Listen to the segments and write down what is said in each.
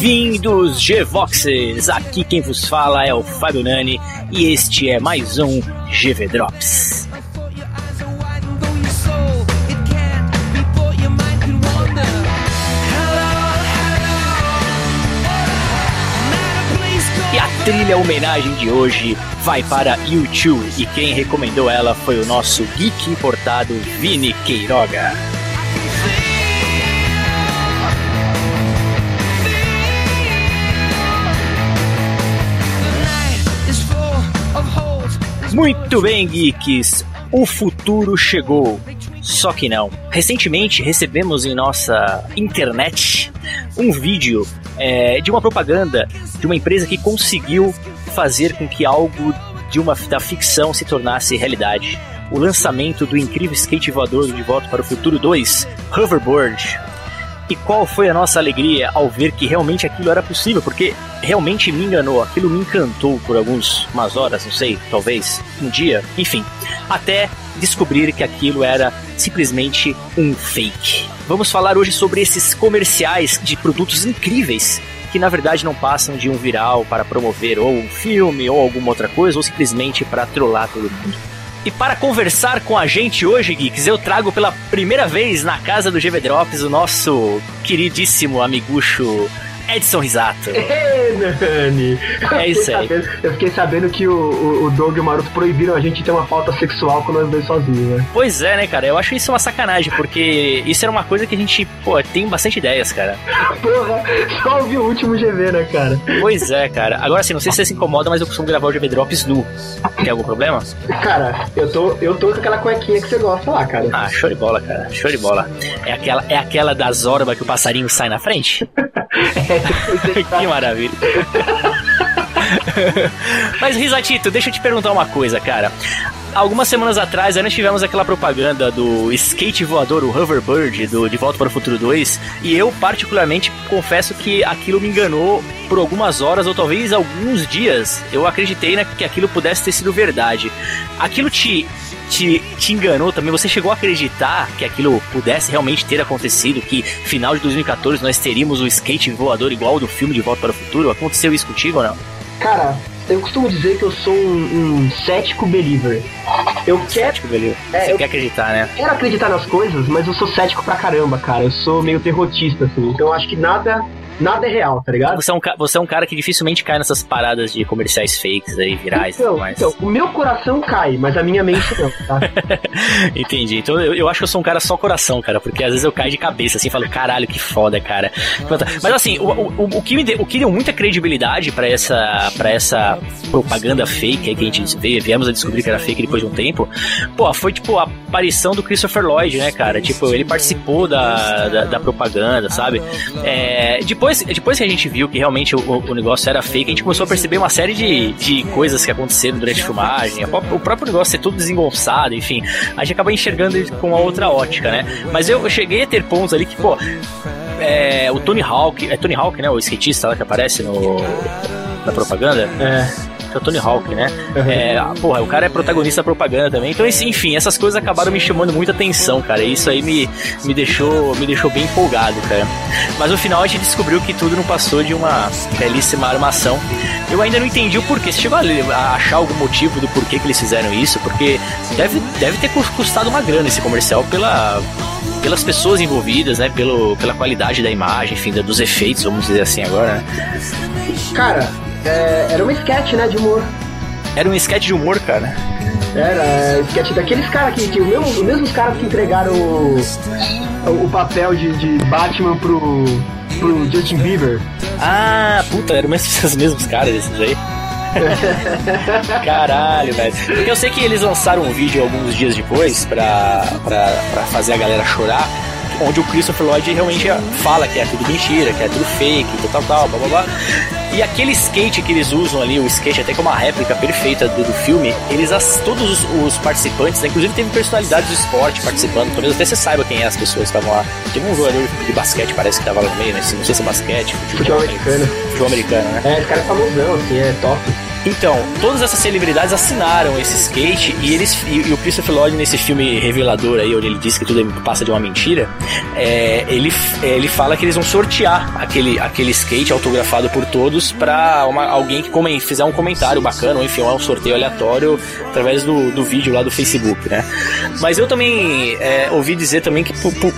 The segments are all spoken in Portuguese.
Bem-vindos, G-Voxes! Aqui quem vos fala é o Fábio Nani e este é mais um GV Drops. E a trilha homenagem de hoje vai para YouTube e quem recomendou ela foi o nosso geek importado Vini Queiroga. Muito bem, geeks. O futuro chegou. Só que não. Recentemente recebemos em nossa internet um vídeo é, de uma propaganda de uma empresa que conseguiu fazer com que algo de uma da ficção se tornasse realidade. O lançamento do incrível skate voador de Volta para o Futuro 2, Hoverboard. E qual foi a nossa alegria ao ver que realmente aquilo era possível, porque realmente me enganou, aquilo me encantou por algumas umas horas, não sei, talvez um dia, enfim, até descobrir que aquilo era simplesmente um fake. Vamos falar hoje sobre esses comerciais de produtos incríveis que na verdade não passam de um viral para promover ou um filme ou alguma outra coisa, ou simplesmente para trollar todo mundo. E para conversar com a gente hoje, Geeks, eu trago pela primeira vez na casa do GV Drops o nosso queridíssimo amigucho Edson Risato. Nani! É isso aí. Eu fiquei sabendo que o, o, o Doug e o Maroto proibiram a gente de ter uma falta sexual com nós dois sozinhos, né? Pois é, né, cara? Eu acho isso uma sacanagem, porque isso era uma coisa que a gente, pô, tem bastante ideias, cara. Porra, só ouvi o último GV, né, cara? Pois é, cara. Agora, assim, não sei se você se incomoda, mas eu costumo gravar o GV Drops nu. Tem algum problema? Cara, eu tô, eu tô com aquela cuequinha que você gosta lá, cara. Ah, show de bola, cara. Show de bola. É aquela, é aquela da Zorba que o passarinho sai na frente? que maravilha. Mas, Risatito, deixa eu te perguntar uma coisa, cara. Algumas semanas atrás, nós tivemos aquela propaganda do skate voador, o Hoverbird, do De Volta para o Futuro 2, e eu, particularmente, confesso que aquilo me enganou por algumas horas ou talvez alguns dias. Eu acreditei né, que aquilo pudesse ter sido verdade. Aquilo te te, te enganou também? Você chegou a acreditar que aquilo pudesse realmente ter acontecido? Que final de 2014 nós teríamos o skate voador igual do filme De Volta para o Futuro? Aconteceu isso contigo ou não? Cara, eu costumo dizer que eu sou um, um cético believer. Eu quero. Cético believer. É, Você eu quer acreditar, né? quero acreditar nas coisas, mas eu sou cético pra caramba, cara. Eu sou meio terrotista, assim. Então eu acho que nada nada é real, tá ligado? Você é, um, você é um cara que dificilmente cai nessas paradas de comerciais fakes aí, virais então, e tudo mais. Então, o meu coração cai, mas a minha mente não, tá? Entendi. Então eu, eu acho que eu sou um cara só coração, cara, porque às vezes eu caio de cabeça assim e falo, caralho, que foda, cara. Mas assim, o, o, o, que, o que deu muita credibilidade para essa, pra essa propaganda fake que a gente veio, viemos a descobrir que era fake depois de um tempo, pô, foi tipo a aparição do Christopher Lloyd, né, cara? Tipo, ele participou da, da, da propaganda, sabe? É, depois, depois que a gente viu que realmente o, o, negócio era fake, a gente começou a perceber uma série de, de coisas que aconteceram durante a filmagem, o próprio negócio ser tudo desengonçado, enfim. A gente acaba enxergando ele com uma outra ótica, né? Mas eu, eu cheguei a ter pontos ali que, pô, é, o Tony Hawk, é Tony Hawk, né? O skatista lá que aparece no, na propaganda. É que é o Tony Hawk, né? É, porra, o cara é protagonista da propaganda também. Então, enfim, essas coisas acabaram me chamando muita atenção, cara. E isso aí me, me, deixou, me deixou bem empolgado, cara. Mas no final a gente descobriu que tudo não passou de uma belíssima armação. Eu ainda não entendi o porquê. Você chegou a achar algum motivo do porquê que eles fizeram isso? Porque deve, deve ter custado uma grana esse comercial pela, pelas pessoas envolvidas, né? Pelo, pela qualidade da imagem, enfim, dos efeitos, vamos dizer assim agora, né? Cara, é, era um sketch, né, de humor. Era um sketch de humor, cara. Era, é, sketch daqueles caras que, que mesmo, os mesmos caras que entregaram o, o papel de, de Batman pro, pro Justin Bieber. Ah, puta, eram os mesmos caras esses aí. Caralho, velho. Porque eu sei que eles lançaram um vídeo alguns dias depois pra, pra, pra fazer a galera chorar onde o Christopher Lloyd realmente fala que é tudo mentira, que é tudo fake, tal, tal, blá blá blá. E aquele skate que eles usam ali, o skate até que é uma réplica perfeita do, do filme, eles, as, todos os, os participantes, né, inclusive teve personalidades do esporte participando, talvez até você saiba quem é as pessoas que estavam lá. Teve um jogador de basquete, parece que estava lá no meio, né? Não sei se é basquete, futebol, futebol americano. Futebol americano, né? É, esse cara é famosão, assim, é top. Então, todas essas celebridades assinaram esse skate e eles e, e o Christopher Lloyd nesse filme revelador aí, onde ele diz que tudo passa de uma mentira, é, ele, é, ele fala que eles vão sortear aquele, aquele skate autografado por todos para alguém que come, fizer um comentário bacana, ou enfim, é um sorteio aleatório através do, do vídeo lá do Facebook, né? Mas eu também é, ouvi dizer também que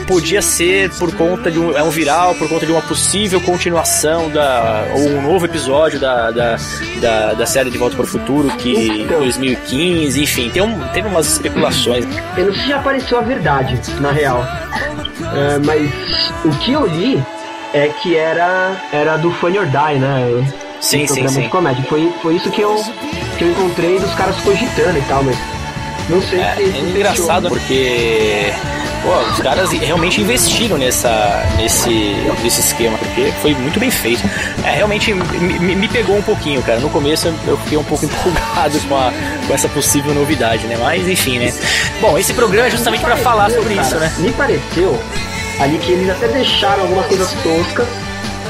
podia ser por conta de um, é um viral, por conta de uma possível continuação da ou um novo episódio da, da, da, da série De Volta para o Futuro, que então, 2015, enfim, tem um, teve umas especulações. Eu não sei se já apareceu a verdade, na real. É, mas o que eu li é que era, era do Funny or Die, né? Sim, sim, sim. de comédia. Foi, foi isso que eu, que eu encontrei dos caras cogitando e tal, mas não sei é, se. É engraçado porque pô, os caras realmente investiram nessa, nesse, nesse esquema, porque foi muito bem feito. É, realmente me, me, pegou um pouquinho, cara. No começo eu fiquei um pouco empolgado com, a, com essa possível novidade, né? Mas enfim, né? Bom, esse programa é justamente para falar sobre cara, isso, né? Me pareceu ali que eles até deixaram algumas coisas toscas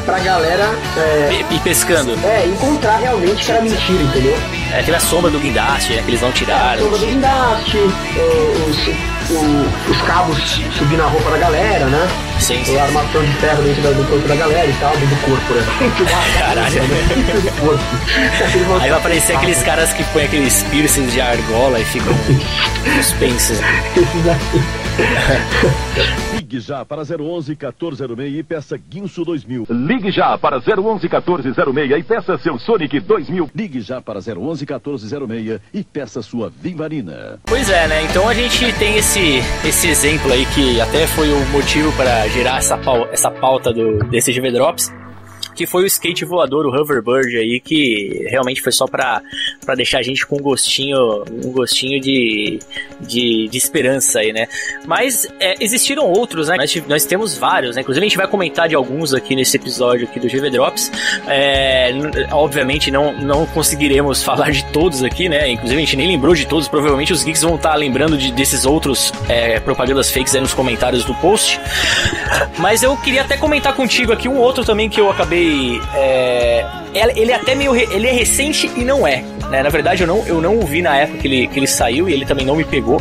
pra galera. É, e, pescando. É, encontrar realmente que era mentira, entendeu? É, teve a sombra do guindaste, né, que eles não tiraram. É, a sombra do guindaste, é, os, o, os cabos subindo a roupa da galera, né? Sim, sim. A armação de ferro dentro do corpo da galera e tal, do corpo, né? Caralho. Aí vai aparecer aqueles caras que põem aqueles piercings de argola e ficam suspensos. Esses aqui. Ligue já para 011 1406 e peça Guinso 2000. Ligue já para 011 1406 e peça seu Sonic 2000. Ligue já para 011 1406 e peça sua Vivarina. Pois é, né? Então a gente tem esse, esse exemplo aí que até foi o motivo para gerar essa, essa pauta do, desse GV Drops que foi o skate voador, o hoverbird aí, que realmente foi só pra deixar a gente com um gostinho, um gostinho de, de, de esperança aí, né? Mas é, existiram outros, né? Nós, nós temos vários, né? Inclusive a gente vai comentar de alguns aqui nesse episódio aqui do GV Drops. É, obviamente não, não conseguiremos falar de todos aqui, né? Inclusive a gente nem lembrou de todos, provavelmente os geeks vão estar lembrando de, desses outros é, propagandas fakes aí nos comentários do post. Mas eu queria até comentar contigo aqui um outro também que eu acabei é, ele é até meio. Ele é recente e não é. Né? Na verdade, eu não, eu não o vi na época que ele, que ele saiu e ele também não me pegou.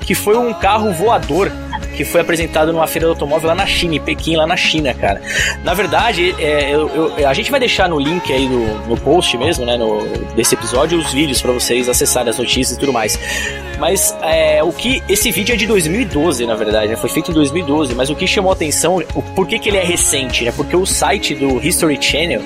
Que foi um carro voador que foi apresentado numa feira do automóvel lá na China, em Pequim, lá na China, cara. Na verdade, é, eu, eu, a gente vai deixar no link aí no, no post mesmo, né, no, desse episódio, os vídeos para vocês acessarem as notícias e tudo mais. Mas é, o que. Esse vídeo é de 2012, na verdade, né? Foi feito em 2012, mas o que chamou atenção, o, por que, que ele é recente, né? Porque o site do History Channel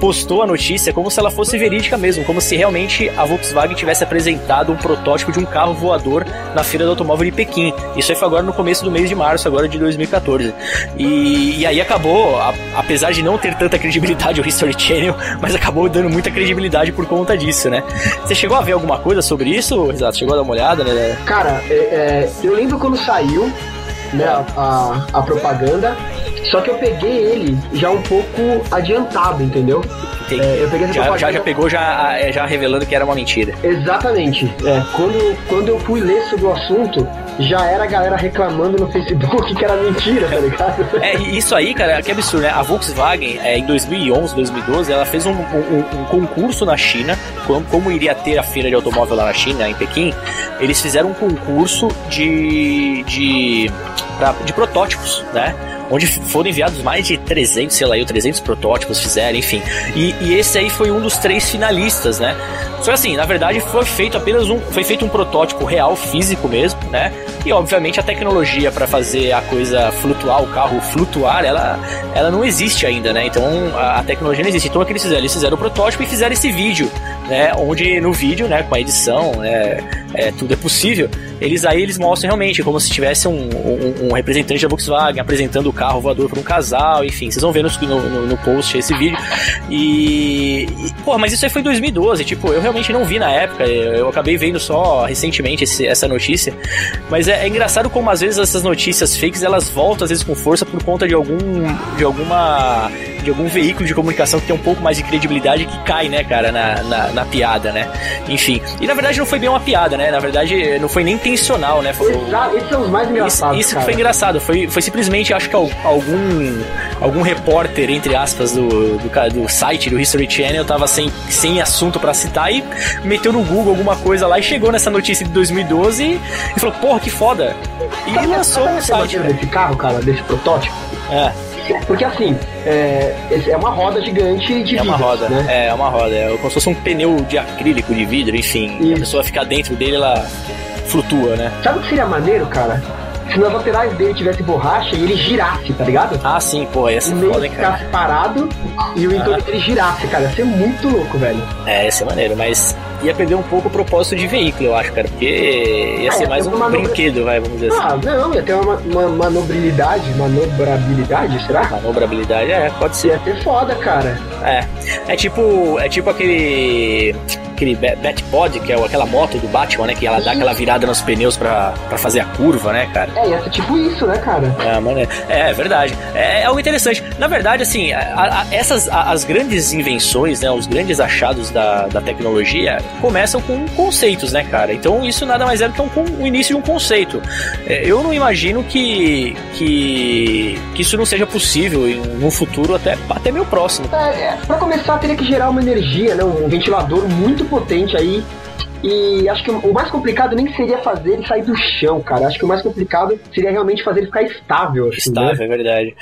postou a notícia como se ela fosse verídica mesmo, como se realmente a Volkswagen tivesse apresentado um protótipo de um carro voador na feira do automóvel de Pequim. Isso aí foi agora no começo do mês de março, agora de 2014. E, e aí acabou, a, apesar de não ter tanta credibilidade o History Channel, mas acabou dando muita credibilidade por conta disso, né? Você chegou a ver alguma coisa sobre isso, Exato? Chegou a dar uma olhada, né? Cara, é, é, eu lembro quando saiu né, a, a, propaganda só que eu peguei ele já um pouco adiantado, entendeu? É, eu peguei essa já, já, já pegou já, é, já revelando que era uma mentira. Exatamente. É, quando, quando eu fui ler sobre o assunto, já era a galera reclamando no Facebook que era mentira, tá ligado? É, isso aí, cara, que absurdo, né? A Volkswagen, é, em 2011, 2012, ela fez um, um, um, concurso na China, como, como iria ter a feira de automóvel lá na China, em Pequim, eles fizeram um concurso de, de, pra, de protótipos, né? Onde foram enviados mais de 300, sei lá, 300 protótipos fizeram, enfim. E, e, esse aí foi um dos três finalistas, né? Só assim, na verdade foi feito apenas um, foi feito um protótipo real, físico mesmo, né? E obviamente a tecnologia para fazer a coisa flutuar, o carro flutuar, ela, ela não existe ainda, né? Então a, a tecnologia não existe. Então o que eles fizeram? Eles fizeram o protótipo e fizeram esse vídeo, né? Onde no vídeo, né, com a edição, né, é, tudo é possível. Eles aí eles mostram realmente como se tivesse um, um, um representante da Volkswagen apresentando o carro voador para um casal, enfim, vocês vão ver no, no, no post esse vídeo. E, e, pô, mas isso aí foi em 2012, tipo, eu realmente não vi na época, eu acabei vendo só recentemente esse, essa notícia. Mas é, é, engraçado como às vezes essas notícias fakes elas voltam às vezes com força por conta de algum de alguma de algum veículo de comunicação que tem um pouco mais de credibilidade que cai, né, cara, na, na, na piada, né? Enfim. E na verdade não foi bem uma piada, né? Na verdade não foi nem intencional, né? Foi, Exato, esses são os mais engraçados. Isso, isso foi engraçado. Foi, foi simplesmente, acho que algum, algum repórter, entre aspas, do, do, do site do History Channel tava sem, sem assunto para citar e meteu no Google alguma coisa lá e chegou nessa notícia de 2012 e, e falou, porra, que foda. E lançou essa site. né? desse carro, cara, desse protótipo? É, Porque assim, é, é uma roda gigante de é uma vidros, roda. né? É, é uma roda. É como se fosse um pneu de acrílico de vidro, enfim. Isso. A pessoa fica dentro dele, ela flutua, né? Sabe o que seria maneiro, cara? Se nas laterais dele tivesse borracha e ele girasse, tá ligado? Ah, sim, pô, ia ser foda, hein, cara. ficasse parado e o entorno dele girasse, cara. Ia ser muito louco, velho. É, ia ser maneiro, mas ia perder um pouco o propósito de veículo, eu acho, cara, porque ia Ah, ser é, mais um manobra- brinquedo, vai, vamos dizer assim. Ah, não, ia ter uma, uma manobrabilidade, manobrabilidade, será? Manobrabilidade, é, pode ser. Ia ser foda, cara. É. É tipo. É tipo aquele. Aquele Ba- Batpod, que é aquela moto do Batman, né? Que ela dá aquela virada nos pneus pra, pra fazer a curva, né, cara? É, ser tipo isso, né, cara? É, mano, é, é verdade. É, é algo interessante. Na verdade, assim, a- a- essas a- as grandes invenções, né, os grandes achados da, da tecnologia começam com conceitos, né, cara? Então isso nada mais é do que um, con- o início de um conceito. É, eu não imagino que, que que isso não seja possível em um futuro até até meio próximo. É, é, pra começar, teria que gerar uma energia, né? Um ventilador muito potente aí. E acho que o mais complicado nem seria fazer ele sair do chão, cara. Acho que o mais complicado seria realmente fazer ele ficar estável, assim, né? Estável, é verdade.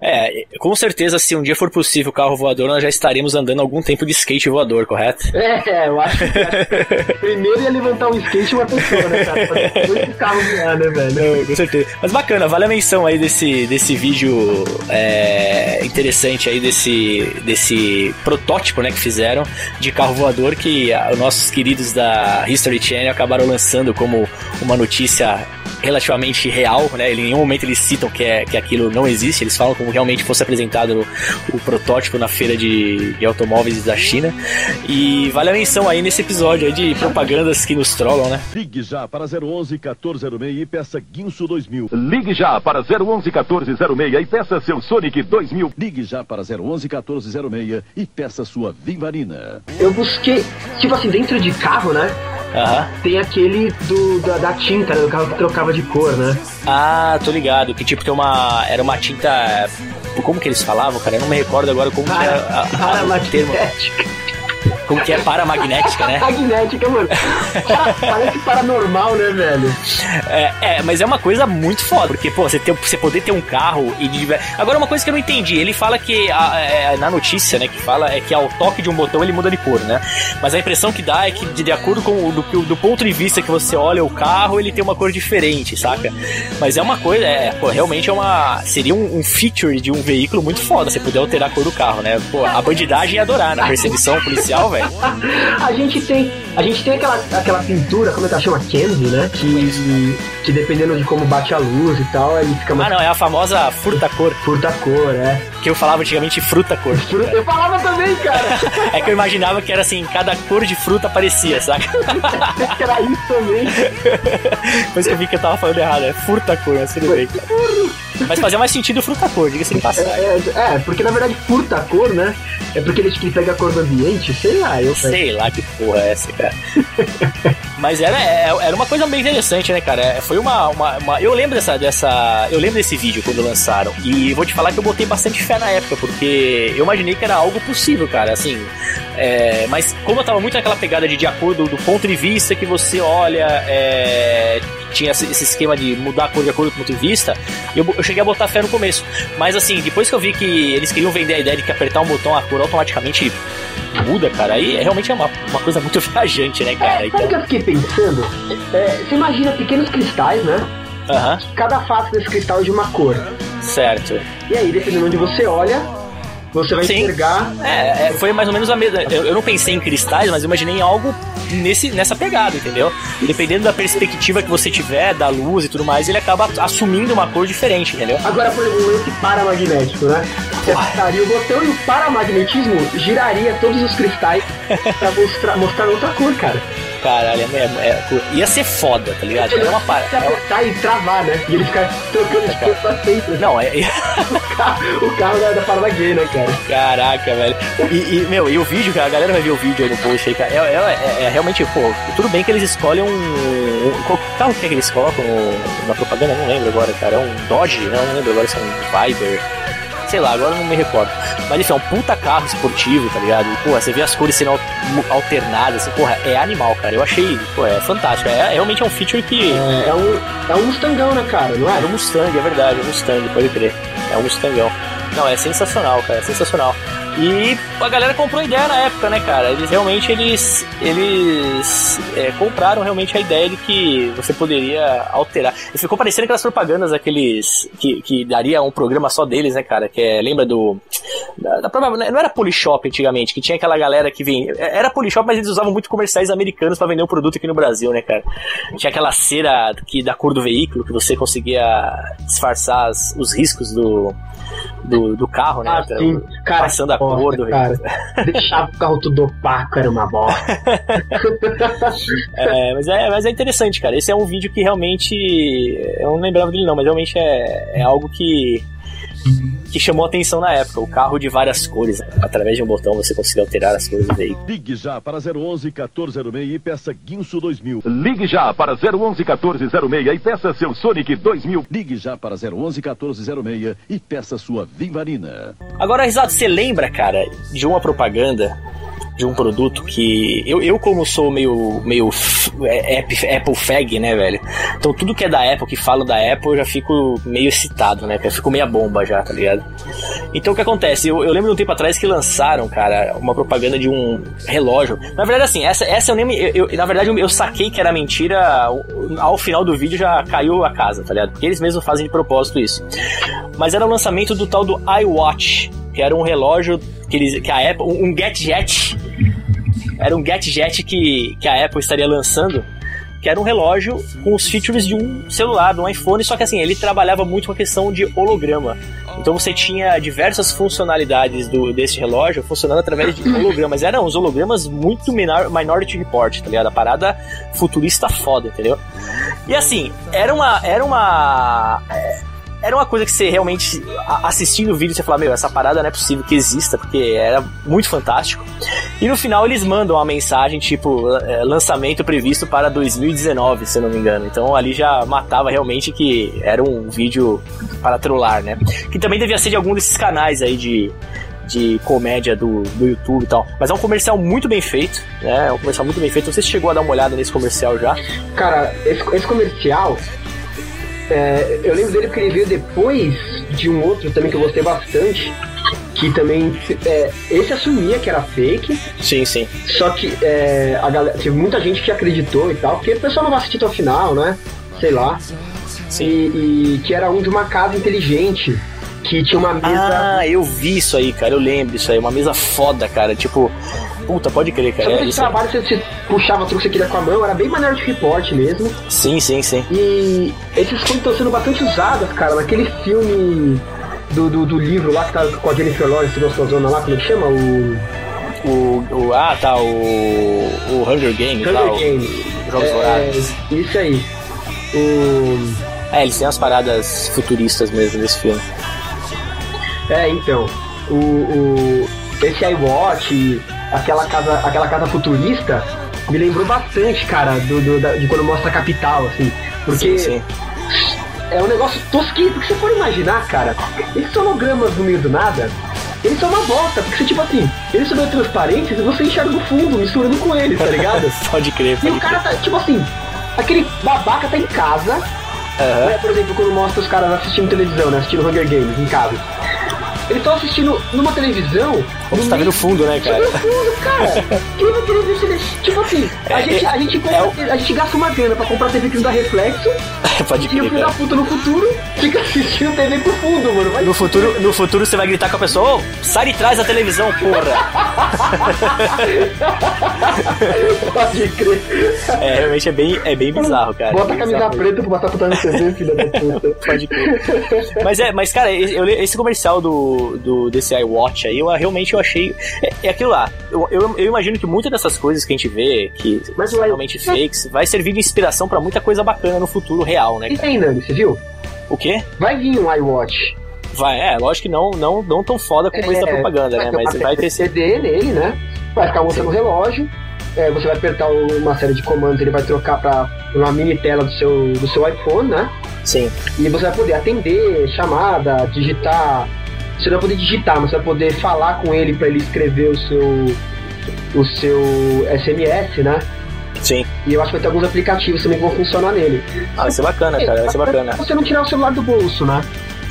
É, com certeza, se um dia for possível o carro voador, nós já estaremos andando algum tempo de skate voador, correto? É, eu acho que primeiro ia levantar um skate uma pessoa, né, cara? Dois carros voar, né, velho? Não, com certeza. Mas bacana, vale a menção aí desse, desse vídeo é, interessante aí, desse, desse protótipo, né, que fizeram de carro voador que ah, os nossos queridos da History Channel acabaram lançando como uma notícia relativamente real, né? Em nenhum momento eles citam que, é, que aquilo não existe, eles falam como realmente fosse apresentado no- o protótipo na feira de, de automóveis da China. E vale a menção aí nesse episódio aí de propagandas que nos trollam, né? Ligue já para 011 1406 e peça Guinso 2000. Ligue já para 011 1406 e peça seu Sonic 2000. Ligue já para 011 1406 e peça sua Vivarina. Eu busquei, tipo assim, dentro de carro, né? Aham. Tem aquele do, da, da tinta, né, do carro que trocava de cor, né? Ah, tô ligado. Que tipo tem uma. Era uma tinta. Como que eles falavam, cara? Eu não me recordo agora como que é a- a- a- o termo. Paramagnética. Como que é paramagnética, né? Magnética, mano. Para- Parece paranormal, né, velho? É, é, mas é uma coisa muito foda. Porque, pô, você, ter, você poder ter um carro e Agora, uma coisa que eu não entendi. Ele fala que. a- é, na notícia, né, que fala é que ao toque de um botão ele muda de cor, né? Mas a impressão que dá é que, de, de acordo com o do, do ponto de vista que você olha o carro, ele tem uma cor diferente, saca? Mas é uma coisa, é, pô, realmente é uma. Seria um, um feature de um veículo muito foda, você poder alterar a cor do carro, né? Pô, a bandidagem ia adorar, na perseguição policial, velho. A gente tem, a gente tem aquela, aquela pintura, como é que ela chama? Candy, né? Que, que dependendo de como bate a luz e tal, ele fica Ah, mais não, é a famosa furta-cor, furta cor, é. que eu falava antigamente fruta-cor. Fruta- Eu falava também, cara. É que eu imaginava que era assim, cada cor de fruta aparecia, saca? que era isso também. Depois que eu vi que eu tava falando errado, é furta-cor, mas tudo bem. Mas fazia mais sentido fruta-cor, diga-se de É, passagem. é, é, porque na verdade furta cor, né? É porque ele, ele pega a cor do ambiente, sei lá, eu Sei lá que porra é essa, cara. Mas era, é- era uma coisa bem interessante, né, cara? É, Foi uma, uma, uma- Eu lembro dessa, dessa. Eu lembro desse vídeo quando lançaram. E vou te falar que eu botei bastante fé na época, porque eu imaginei que era algo possível, cara. Assim. é, mas como eu tava muito naquela pegada de de acordo do ponto de vista que você olha. é, tinha esse esquema de mudar a cor de acordo com o ponto de vista, eu, eu cheguei a botar fé no começo. Mas assim, depois que eu vi que eles queriam vender a ideia de que apertar um botão a cor automaticamente muda, cara, aí realmente é uma, uma coisa muito viajante, né, cara? É, sabe o que eu fiquei pensando? É, você imagina pequenos cristais, né? Aham, Cada face desse cristal é de uma cor. certo. E aí, dependendo de onde você olha, você vai Sim. enxergar. É, é, foi mais ou menos a mesma. Eu, eu não pensei em cristais, mas eu imaginei algo nesse, nessa pegada, entendeu? Dependendo da perspectiva que você tiver, da luz e tudo mais, ele acaba assumindo uma cor diferente, entendeu? Agora, por exemplo, lance paramagnético, né? Você apertaria o botão e o paramagnetismo giraria todos os cristais pra mostrar, mostrar outra cor, cara. Caralho, é, é, é, ia ser foda, tá ligado? Ele Era uma parada. se apertar e travar, né? E ele ficar trocando de coisa pra sempre. Não, é. O carro, o carro da, da parada gay, né, cara? Caraca, velho. E, e, meu, e o vídeo, cara, a galera vai ver o vídeo aí no post aí, cara. É, é, é- é realmente, pô, tudo bem que eles escolhem um. um qual carro que é que eles colocam na propaganda? Não lembro agora, cara. É um Dodge? Não, não lembro agora se é um Viber. Sei lá, agora eu não me recordo. Mas enfim, é um puta carro esportivo, tá ligado? E, porra, você vê as cores sendo al- alternadas, assim, porra, é animal, cara. Eu achei, pô, é fantástico. É, realmente é um feature que. É, é um, é um Mustangão, né, cara? Não é? Era um Mustang, é verdade, é um Mustang, pode crer. É um Mustangão. Não, é sensacional, cara, é sensacional. E a galera comprou a ideia na época, né, cara? Eles realmente, eles, eles é, compraram realmente a ideia de que você poderia alterar. E ficou parecendo aquelas propagandas, aqueles, que, que daria um programa só deles, né, cara? Que é, lembra do... Da, da própria- não era Polishop antigamente, que tinha aquela galera que vinha... Era Polishop, mas eles usavam muito comerciais americanos pra vender o produto aqui no Brasil, né, cara? Tinha aquela cera que, da cor do veículo, que você conseguia disfarçar as- os riscos do, do, do carro, né? Ah, sim. Cara, Passando a do cara. Deixava o carro tudo opaco, era uma bosta. É, mas, é, mas é interessante, cara. Esse é um vídeo que realmente. Eu não lembrava dele, não, mas realmente é, é algo que. Que chamou a atenção na época. O carro de várias cores. Através de um botão você conseguia alterar as cores do veículo. Ligue já para 011 1406 e peça Guinso 2000. Ligue já para 011 1406 e peça seu Sonic 2000. Ligue já para 011 1406 e peça sua Vivarina. Agora, Risato, você lembra, cara, de uma propaganda de um produto que. Eu, eu como sou meio. meio é, Apple, fag, né, velho? Então tudo que é da Apple, que falo da Apple, eu já fico meio excitado, né? Eu fico meia bomba já, tá ligado? Então o que acontece? Eu, eu lembro de um tempo atrás que lançaram, cara, uma propaganda de um relógio. Na verdade, assim, essa, essa eu nem. Eu, eu- na verdade, eu, eu saquei que era mentira. Ao final do vídeo já caiu a casa, tá ligado? Porque eles mesmos fazem de propósito isso. Mas era o lançamento do tal do iWatch, que era um relógio que, eles, que a Apple. Um gadget. Era um gadget que, que a Apple estaria lançando. Que era um relógio com os features de um celular, de um iPhone, só que assim, ele trabalhava muito com a questão de holograma. Então você tinha diversas funcionalidades do, desse relógio funcionando através de hologramas. Eram uns hologramas muito minor, Minority Report, tá ligado? A parada futurista foda, entendeu? E assim, era uma. Era uma. Era uma coisa que você realmente, assistindo o vídeo, você fala, meu, essa parada não é possível que exista, porque era muito fantástico. E no final eles mandam uma mensagem, tipo, é, lançamento previsto para 2019, se eu não me engano. Então ali já matava realmente que era um vídeo para trollar, né? Que também devia ser de algum desses canais aí de, de comédia do, do YouTube e tal. Mas é um comercial muito bem feito, né? É um comercial muito bem feito. Não sei se chegou a dar uma olhada nesse comercial já. Cara, esse, esse comercial, é, eu lembro dele porque ele veio depois de um outro também que eu gostei bastante. Que também. é, esse assumia que era fake, Sim, sim. só que é, a galera, teve muita gente que acreditou e tal, porque o pessoal não vai assistir até o final, né? Sei lá. E, e que era um de uma casa inteligente, que tinha uma mesa. Ah, eu vi isso aí, cara. Eu lembro isso aí. Uma mesa foda, cara. Tipo, puta, pode crer, cara. que É isso trabalho você, você puxava tudo que você queria com a mão, era bem maneiro de report mesmo. Sim, sim, sim. E esses coisas estão sendo bastante usadas, cara, naquele filme do, do, do livro lá que tá com a Jennifer Lawrence gostosona lá, como é que chama? O O, o, ah, tá, o, o Hunger Games, Hunger Games. Jogos Vorazes. É, isso aí. O... É, eles têm umas paradas futuristas mesmo nesse filme. É, então. O, o, esse iWatch, aquela casa, aquela casa futurista, me lembrou bastante, cara, do, do- da- de quando mostra a capital, assim. Porque Sim, sim. é um negócio tosquinho, porque você for imaginar, cara, esses hologramas no meio do nada, eles são uma bosta, porque você, tipo assim, eles são meio transparentes e você enxerga o fundo misturando com eles, tá ligado? pode crer, e o pode cara crer. tá, tipo assim, aquele babaca tá em casa, Aham. né, por exemplo, quando mostra os caras assistindo televisão, né, assistindo Hunger Games em casa. Eles estão assistindo numa televisão. Você tá vendo o fundo, né, Tá cara? vendo fundo, cara? Quem vai querer ver Tipo assim, a, É, gente, é- a, gente é compra- a gente gasta uma grana pra comprar TV que não dá reflexo. pode E o crer, filho da puta no futuro fica assistindo TV pro fundo, mano. Vai No futuro, no futuro você vai gritar com a pessoa, ô, sai de trás da televisão, porra! Pode crer. É, realmente é bem, é bem bizarro, cara. Bota a Bem camisa bizarro. preta pra passar puta no TV, filha da puta. Pode crer. Mas é, mas cara, esse comercial do, do desse iWatch aí, eu realmente eu achei. É, é aquilo lá. Eu, eu, eu, imagino que muitas dessas coisas que a gente vê, que Mas são realmente fakes, vai servir de inspiração para muita coisa bacana no futuro real, né? Cara? E tem, você viu? O quê? Vai vir um iWatch. Vai, é, lógico que não, não, não tão foda como é, esse da propaganda, né? Mas vai ter CD nele, né? Vai ficar mostrando o relógio. É, você vai apertar uma série de comandos, ele vai trocar para uma mini tela do seu, do seu iPhone, né? Sim. E você vai poder atender chamada, digitar. Você não vai poder digitar, mas você vai poder falar com ele para ele escrever o seu o seu SMS, né? Sim. E eu acho que vai ter alguns aplicativos também que vão funcionar nele. Ah, vai ser bacana, cara, vai ser bacana. Você não tirar o celular do bolso, né?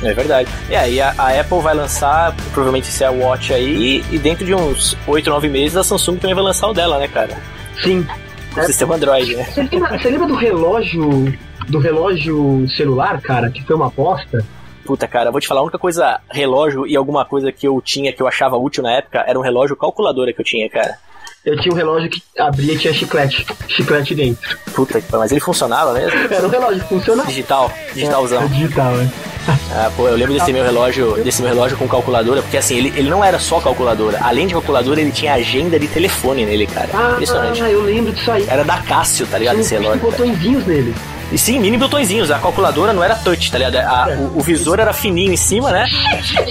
É verdade. E aí a, a, Apple vai lançar, provavelmente esse é Watch aí, e, e, dentro de uns 8, 9 meses a Samsung também vai lançar o dela, né, cara? Sim. O é. sistema Android, né? Você lembra, você lembra do relógio do relógio celular, cara, que foi uma aposta? Puta, cara, vou te falar, a única coisa, relógio e alguma coisa que eu tinha que eu achava útil na época era um relógio calculadora que eu tinha, cara. Eu tinha um relógio que abria e tinha chiclete, chiclete dentro. Puta que mas ele funcionava mesmo? Era um relógio que funcionava. Digital, digitalzão. É, digital, é. Ah, pô, eu lembro desse meu relógio, desse meu relógio com calculadora, porque assim, ele, ele não era só calculadora. Além de calculadora, ele tinha agenda de telefone nele, cara. Ah, Impressionante. Ah, eu lembro disso aí. Era da Cássio, tá ligado? Tinha esse relógio. botõezinhos nele. E sim, mini botõezinhos. A calculadora não era touch, tá ligado? A, o, o, visor era fininho em cima, né?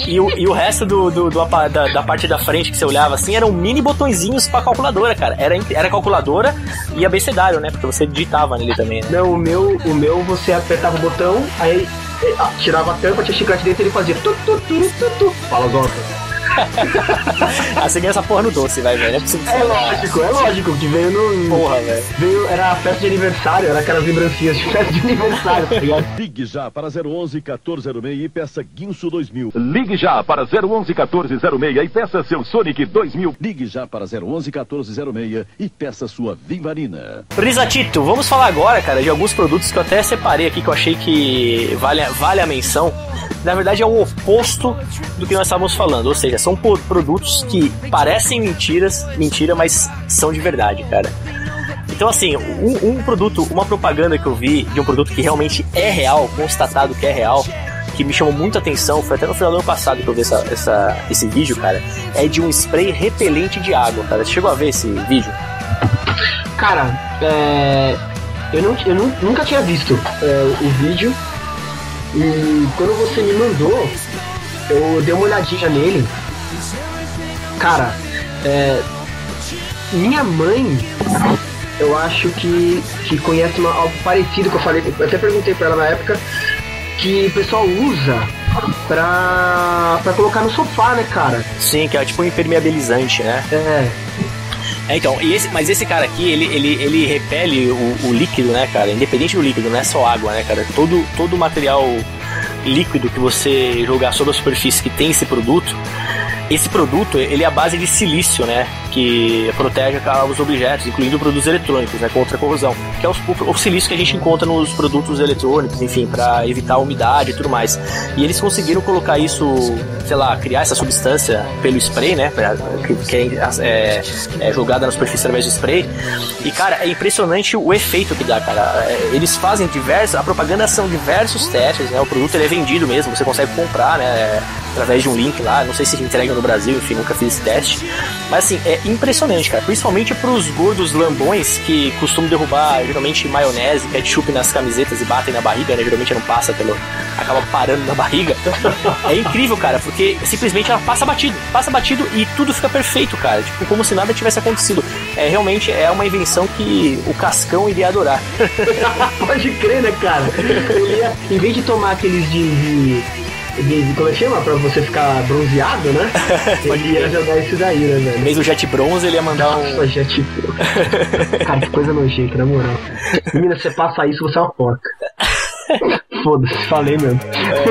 E o, e o resto do, do, do da, da, parte da frente que você olhava assim eram mini botõezinhos pra calculadora, cara. Era, era calculadora e abecedário, né? Porque você digitava nele também, né? Não, o meu, o meu você apertava o botão, aí tirava a tampa, tinha chiclete dentro e ele fazia tu, tu, tu, tu, tu. Fala, Zota. assim ganha essa porra no doce, vai, velho. É, é lógico, é lógico, que veio no. Porra, velho. Veio, era a festa de aniversário, era aquelas lembrancinhas de festa de aniversário, tá ligado? Ligue já para 011 1406 e peça Guinso 2000. Ligue já para 011 1406 e peça seu Sonic 2000. Ligue já para 011 1406 e peça sua Vivarina. Risatito, vamos falar agora, cara, de alguns produtos que eu até separei aqui que eu achei que vale, vale a menção. Na verdade, é o oposto do que nós estávamos falando, ou seja, são produtos que parecem mentiras, mentira, mas são de verdade, cara. Então, assim, um, um, produto, uma propaganda que eu vi de um produto que realmente é real, constatado que é real, que me chamou muita atenção, foi até no final do ano passado que eu vi essa, essa, esse vídeo, cara, é de um spray repelente de água, cara. Você chegou a ver esse vídeo? Cara, é, eu, não, eu não, nunca tinha visto é, o vídeo, e quando você me mandou, eu dei uma olhadinha nele. Cara, é, minha mãe, eu acho que, que conhece uma, algo parecido que eu falei. Eu até perguntei pra ela na época que o pessoal usa pra, pra colocar no sofá, né, cara? Sim, que é tipo um impermeabilizante, né? É. É, então, e esse, mas esse cara aqui, ele, ele, ele repele o, o líquido, né, cara? Independente do líquido, não é só água, né, cara? Todo, todo material líquido que você jogar sobre a superfície que tem esse produto, esse produto ele é a base de silício, né? Que protege os objetos, incluindo produtos eletrônicos, né? Contra a corrosão. Que é o, o, silício que a gente encontra nos produtos eletrônicos, enfim, para evitar a umidade e tudo mais. E eles conseguiram colocar isso, sei lá, criar essa substância pelo spray, né? Pra, que, que é, é, é, jogada na superfície através do spray. E, cara, é impressionante o efeito que dá, cara. É, eles fazem diversos. A propaganda são diversos testes, né? O produto ele é vendido mesmo, você consegue comprar, né? Através de um link lá. Não sei se entrega no Brasil, enfim, nunca fiz esse teste. Mas assim, é impressionante, cara. Principalmente pros gordos lambões que costumam derrubar geralmente maionese, ketchup nas camisetas e batem na barriga, né? Geralmente não passa pelo. acaba parando na barriga. é incrível, cara, porque simplesmente ela passa batido. Passa batido e tudo fica perfeito, cara. Tipo, como se nada tivesse acontecido. É realmente é uma invenção que o Cascão iria adorar. Pode crer, né, cara? Ia, em vez de tomar aqueles de, de como é que chama? Pra você ficar bronzeado, né? ele ia jogar isso daí, né, velho? Mesmo o jet bronze, ele ia mandar Nossa, um. jet bronze. Cara, que coisa nojenta, na moral. Menina, você passa isso, você é uma porca. Foda-se, falei mesmo.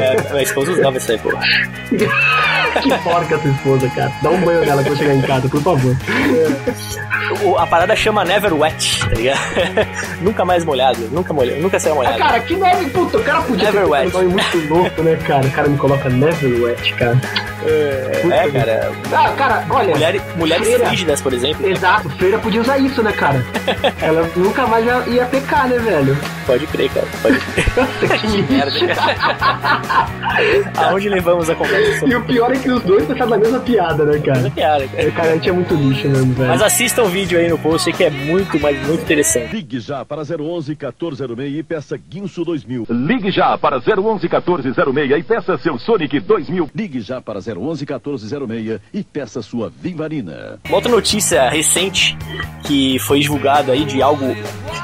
É, minha esposa usava isso aí, pô. que porca tua esposa, cara. Dá um banho nela quando chegar em casa, por favor. O, a parada chama Never Wet, tá ligado? nunca mais molhado, nunca molhado, nunca saiu molhado. Ah, cara, que nome, puta, o cara podia Never ter wet. um nome muito louco, né, cara? O cara me coloca Never Wet, cara. É, é cara. Ah, cara, olha. Mulher, mulheres freira, frígidas, por exemplo. Exato, Freira podia usar isso, né, cara? Ela nunca mais ia, ia pecar, né, velho? Pode crer, cara. Pode crer. que merda, cara. Aonde levamos a conversa? E o pior é que os dois pensaram na mesma piada, né, cara? piada, cara. Cara, a gente é muito lixo mesmo, velho. Mas assista o vídeo aí no post que é muito, mas muito interessante. Ligue já para 011 1406 e peça Guinso 2000. Ligue já para 011 1406 e peça seu Sonic 2000. Ligue já para 011 1406 e peça sua Vivarina. Uma outra notícia recente que foi divulgada aí de algo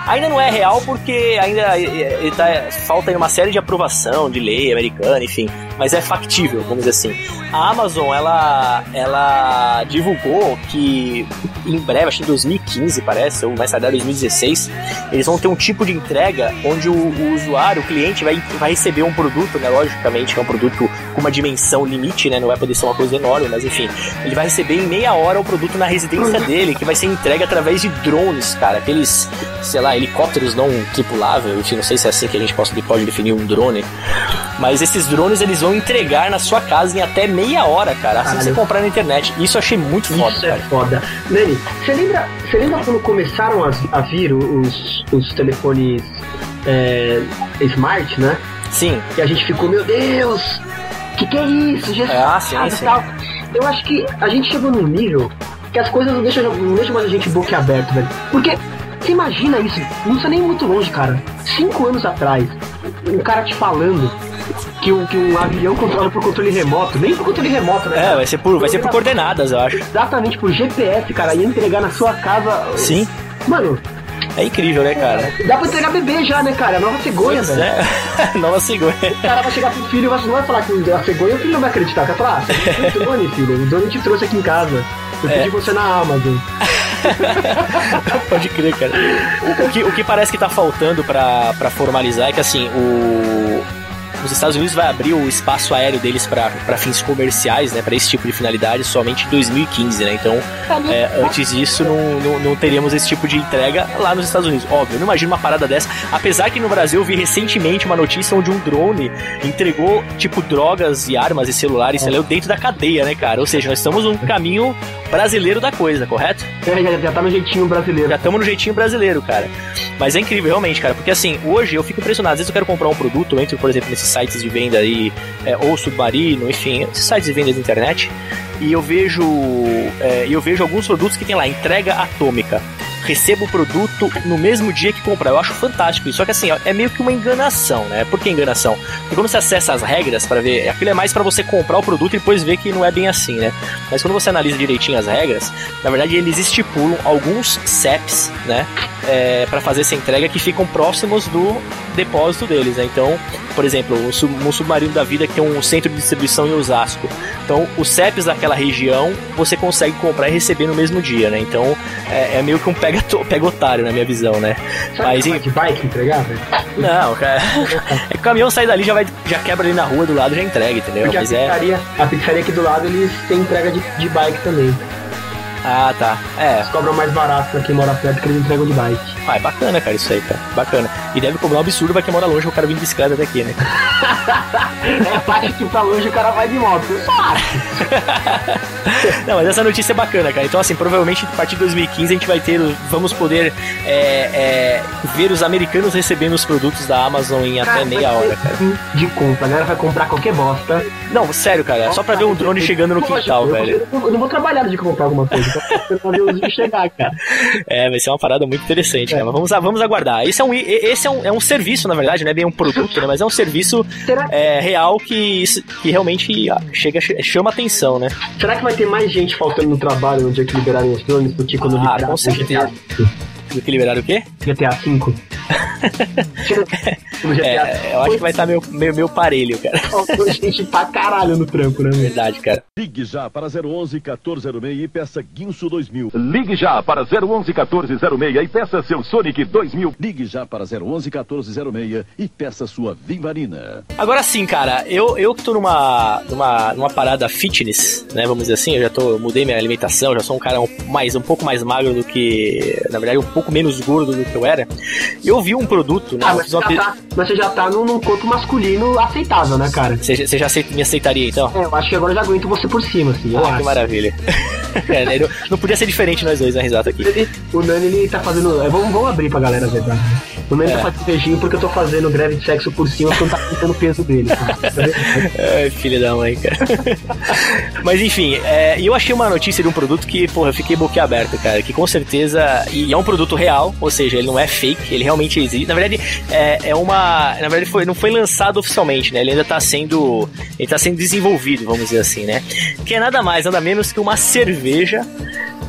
ainda não é real porque ainda ele tá, falta aí uma série de aprovação de lei americana, enfim, mas é factível, vamos dizer assim. A Amazon ela ela divulgou que em breve, acho que em 2015 parece, ou mais tarde 2016, eles vão ter um tipo de entrega onde o, o usuário, o cliente vai, vai receber um produto, né, logicamente, que é um produto com uma dimensão limite, né, não vai poder ser uma coisa enorme, mas enfim, ele vai receber em meia hora o produto na residência dele, que vai ser entregue através de drones, cara, aqueles, sei lá, helicópteros não tripuláveis, enfim, não sei se é assim que a gente pode, definir um drone, mas esses drones eles vão entregar na sua casa em até meia hora, cara, assim que você comprar na internet. Isso eu achei muito foda, Isso é cara. foda. Nani, você lembra, você lembra quando começaram a, a vir os, os telefones é, smart, né? Sim. Que a gente ficou, meu Deus, que que é isso? Jesus Ah, sim, e sim. tal. Eu acho que a gente chegou num nível que as coisas não deixam, não deixam mais a gente boquiaberto, velho. Porque você imagina isso, não precisa nem muito longe, cara. Cinco anos atrás, um cara te falando que, um- que um avião controla por controle remoto, nem por controle remoto, né? É, cara? vai ser por, vai ser por coordenadas, eu acho. Exatamente por GPS, cara, ia entregar na sua casa. Sim. Mano, É incrível, né, cara? dá pra entregar bebê já, né, cara? Nova cegonha, Pois velho. é. Nova cegonha. O cara vai chegar pro filho e não vai falar que a cegonha, o filho não vai acreditar. Vai falar, ah, o drone, filho. O drone te trouxe aqui em casa. Eu É. pedi você na Amazon. Pode crer, cara. O, o que, o que parece que tá faltando pra, pra formalizar é que, assim, o... Os Estados Unidos vai abrir o espaço aéreo deles pra pra fins comerciais, né? Pra esse tipo de finalidade somente em 2015, né? Então, é, antes disso, não, não, não teríamos esse tipo de entrega lá nos Estados Unidos. Óbvio, eu não imagino uma parada dessa. Apesar que no Brasil eu vi recentemente uma notícia onde um drone entregou, tipo, drogas e armas e celulares sei lá, dentro da cadeia, né, cara? Ou seja, nós estamos num caminho brasileiro da coisa, correto? É, já, já tá no jeitinho brasileiro. Já estamos no jeitinho brasileiro, cara. Mas é incrível, realmente, cara. Porque assim, hoje eu fico impressionado. Às vezes eu quero comprar um produto, eu entro, por exemplo, nesses sites de venda aí, é, ou submarino, enfim, esses sites de venda de internet, e eu vejo. é, eu vejo alguns produtos que tem lá, entrega atômica. Recebo o produto no mesmo dia que comprar. Eu acho fantástico isso. Só que assim, ó, é meio que uma enganação, né? Por que enganação? Porque quando você acessa as regras para ver, aquilo é mais para você comprar o produto e depois ver que não é bem assim, né? Mas quando você analisa direitinho as regras, na verdade eles estipulam alguns CEPs, né? É, para fazer essa entrega que ficam próximos do depósito deles, né? Então, por exemplo, um, sub- submarino da vida que tem um centro de distribuição em Osasco. Então, os CEPs daquela região você consegue comprar e receber no mesmo dia, né? Então, é, é meio que um pega, pega otário na minha visão, né? Sabe Mas, vai de bike entregar, velho? Não, cara. É o caminhão sai dali, já, vai, já quebra ali na rua do lado já entrega, entendeu? Porque a Mas é. pizzaria, a pizzaria aqui do lado, eles têm entrega de, de bike também. Ah, tá. É. Eles cobram mais barato pra quem mora perto que eles entregam de bike. Ah, é bacana, cara, isso aí, cara. Bacana. E deve cobrar um absurdo pra quem mora longe, o cara vir de bicicleta até aqui, né? É parte que pra longe o cara vai de moto. Não, mas essa notícia é bacana, cara. Então, assim, provavelmente a partir de 2015 a gente vai ter, vamos poder é, é, ver os americanos recebendo os produtos da Amazon em até meia hora, cara. De compra, a galera vai comprar qualquer bosta. Não, sério, cara, só pra ver um drone chegando no quintal, velho. Eu não vou trabalhar de comprar alguma coisa, ver bichos chegar, cara. É, vai ser uma parada muito interessante, cara. Mas vamos, vamos aguardar. Esse é um, esse é um, é um serviço, na verdade, não é bem um produto, né? Mas é um serviço é, real que, que realmente ah, chega, chama atenção, né? será que vai ter mais gente faltando no trabalho no dia que liberarem os drones do que quando Ah, liberaram com certeza. Do que liberaram o quê? GTA V? É, eu acho que vai estar meio, meio, meio parelho, cara. Faltou gente pra caralho no trampo, né? Verdade, cara. Ligue já para 011 1406 e peça Guinso 2000. Ligue já para 011 1406 e peça seu Sonic 2000. Ligue já para 011 1406 e peça sua Vivarina. Agora sim, cara, eu, eu que tô numa, numa, numa parada fitness, né? Vamos dizer assim, eu já tô, eu mudei minha alimentação, já sou um cara um, mais, um pouco mais magro do que. Na verdade, um pouco menos gordo do que eu era. Eu vi um produto, né? Ah, mas você, pe- tá, mas você já tá num, num corpo masculino aceitável, né, cara? Você, você já aceita- me aceitaria então? É, eu acho que agora eu já aguento você por cima, assim, Ah, que acho. maravilha. É, não, não podia ser diferente nós dois, né, risada aqui. Ele- o Nani, ele tá fazendo... é, vamos, vamos abrir pra galera ver, tá? Não me entra é. fazer beijinho porque eu tô fazendo greve de sexo por cima porque não tá contando o peso dele. Ai, filho da mãe, cara. Mas enfim, é, eu achei uma notícia de um produto que, porra, eu fiquei boquiaberto, cara. Que com certeza. E é um produto real, ou seja, ele não é fake, ele realmente existe. Na verdade, é, é uma. Na verdade, foi, não foi lançado oficialmente, né? Ele ainda tá sendo. Ele tá sendo desenvolvido, vamos dizer assim, né? Que é nada mais, nada menos que uma cerveja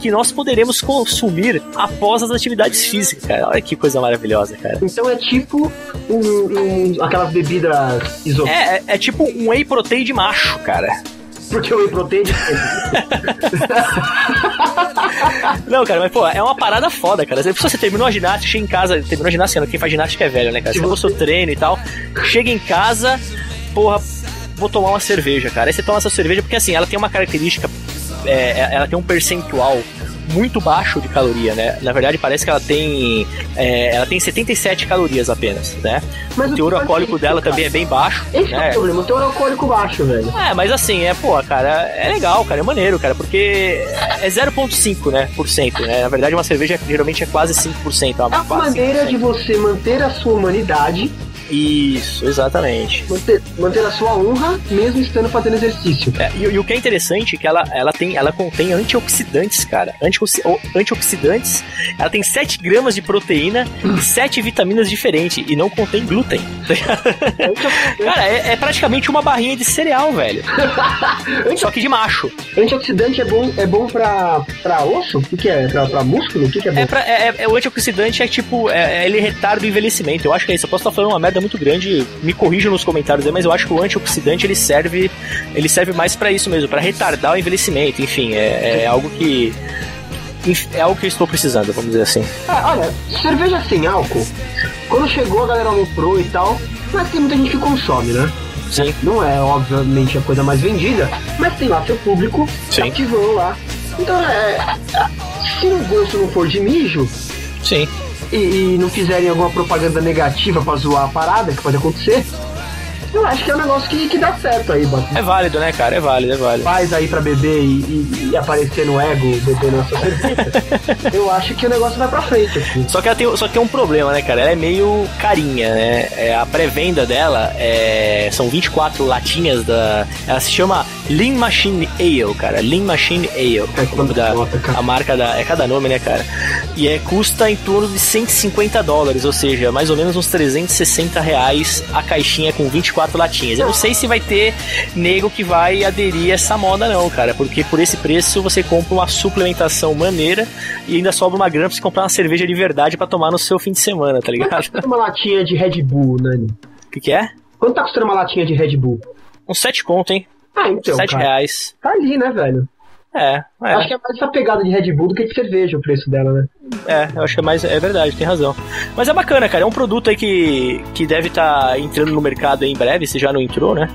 que nós poderemos consumir após as atividades físicas, cara. Olha que coisa maravilhosa, cara. Então é tipo um, um aquelas bebidas. É, é, é tipo um whey protein de macho, cara. Porque o whey protein de... Não, cara, mas pô, é uma parada foda, cara. Se você terminou a ginástica, chega em casa, terminou a ginástica, quem faz ginástica é velho, né, cara? Você acabou seu treino e tal, chega em casa, porra, vou tomar uma cerveja, cara. Aí você toma essa cerveja porque assim, ela tem uma característica é, é, ela tem um percentual muito baixo de caloria, né? Na verdade, parece que ela tem é, ela tem 77 calorias apenas, né? Mas o teor alcoólico dela cara. também é bem baixo. Esse né? é o problema, o teor alcoólico baixo, velho. É, mas assim, é, pô, cara, é legal, cara, é maneiro, cara, porque é 0,5, né, por cento, né? Na verdade, uma cerveja geralmente é quase 5%. É uma, é uma maneira 5%. de você manter a sua humanidade isso, exatamente. Manter, manter a sua honra mesmo estando fazendo exercício. É, e, e, o que é interessante é que ela, ela, tem, ela contém antioxidantes, cara. antioxidantes. Ela tem 7 gramas de proteína e 7 vitaminas diferentes e não contém glúten. cara, é, é, praticamente uma barrinha de cereal, velho. Só que de macho. Antioxidante é bom, é bom pra, pra osso? O que, que é? Pra, pra músculo? O que, que é bom? É, pra, é, é, é o antioxidante é tipo, é, ele retarda o envelhecimento. Eu acho que é isso. Eu posso estar falando uma merda muito grande, me corrijam nos comentários aí, mas eu acho que o antioxidante ele serve, ele serve mais para isso mesmo, para retardar o envelhecimento, enfim, é, é algo que é algo que eu estou precisando, vamos dizer assim. Ah, olha, cerveja sem álcool, quando chegou a galera aloprou e tal, mas tem muita gente que consome, né? Sim. Não é, obviamente, a coisa mais vendida, mas tem lá seu público Sim. ativou lá. Então, é, se o gosto não for de mijo, Sim e, e não fizerem alguma propaganda negativa pra zoar a parada, que pode acontecer, eu acho que é um negócio que, que dá certo aí, Bota. É válido, né, cara? É válido, é válido. Faz aí pra beber e, e, e aparecer no ego, beber na sua cerveja. eu acho que o negócio vai pra frente aqui. Só que ela tem, só que tem um problema, né, cara? Ela é meio carinha, né? É, a pré-venda dela é, são 24 latinhas da. Ela se chama Lean Machine Ale, cara. Lean Machine Ale. É, o nome da, a marca da. É cada nome, né, cara? E é, custa em torno de 150 dólares, ou seja, mais ou menos uns 360 reais a caixinha com 24 quatro latinhas. Eu não sei se vai ter nego que vai aderir a essa moda, não, cara, porque por esse preço você compra uma suplementação maneira e ainda sobra uma grana pra você comprar uma cerveja de verdade para tomar no seu fim de semana, tá ligado? Quanto tá uma latinha de Red Bull, Nani? O que, que é? Quanto tá custando uma latinha de Red Bull? Uns sete conto, hein? Ah, então. Sete cara, reais. Tá ali, né, velho? É, é. Acho que é mais essa pegada de Red Bull do que de cerveja o preço dela, né? É, eu acho que é mais. É verdade, tem razão. Mas é bacana, cara. É um produto aí que, que deve estar tá entrando no mercado em breve, se já não entrou, né?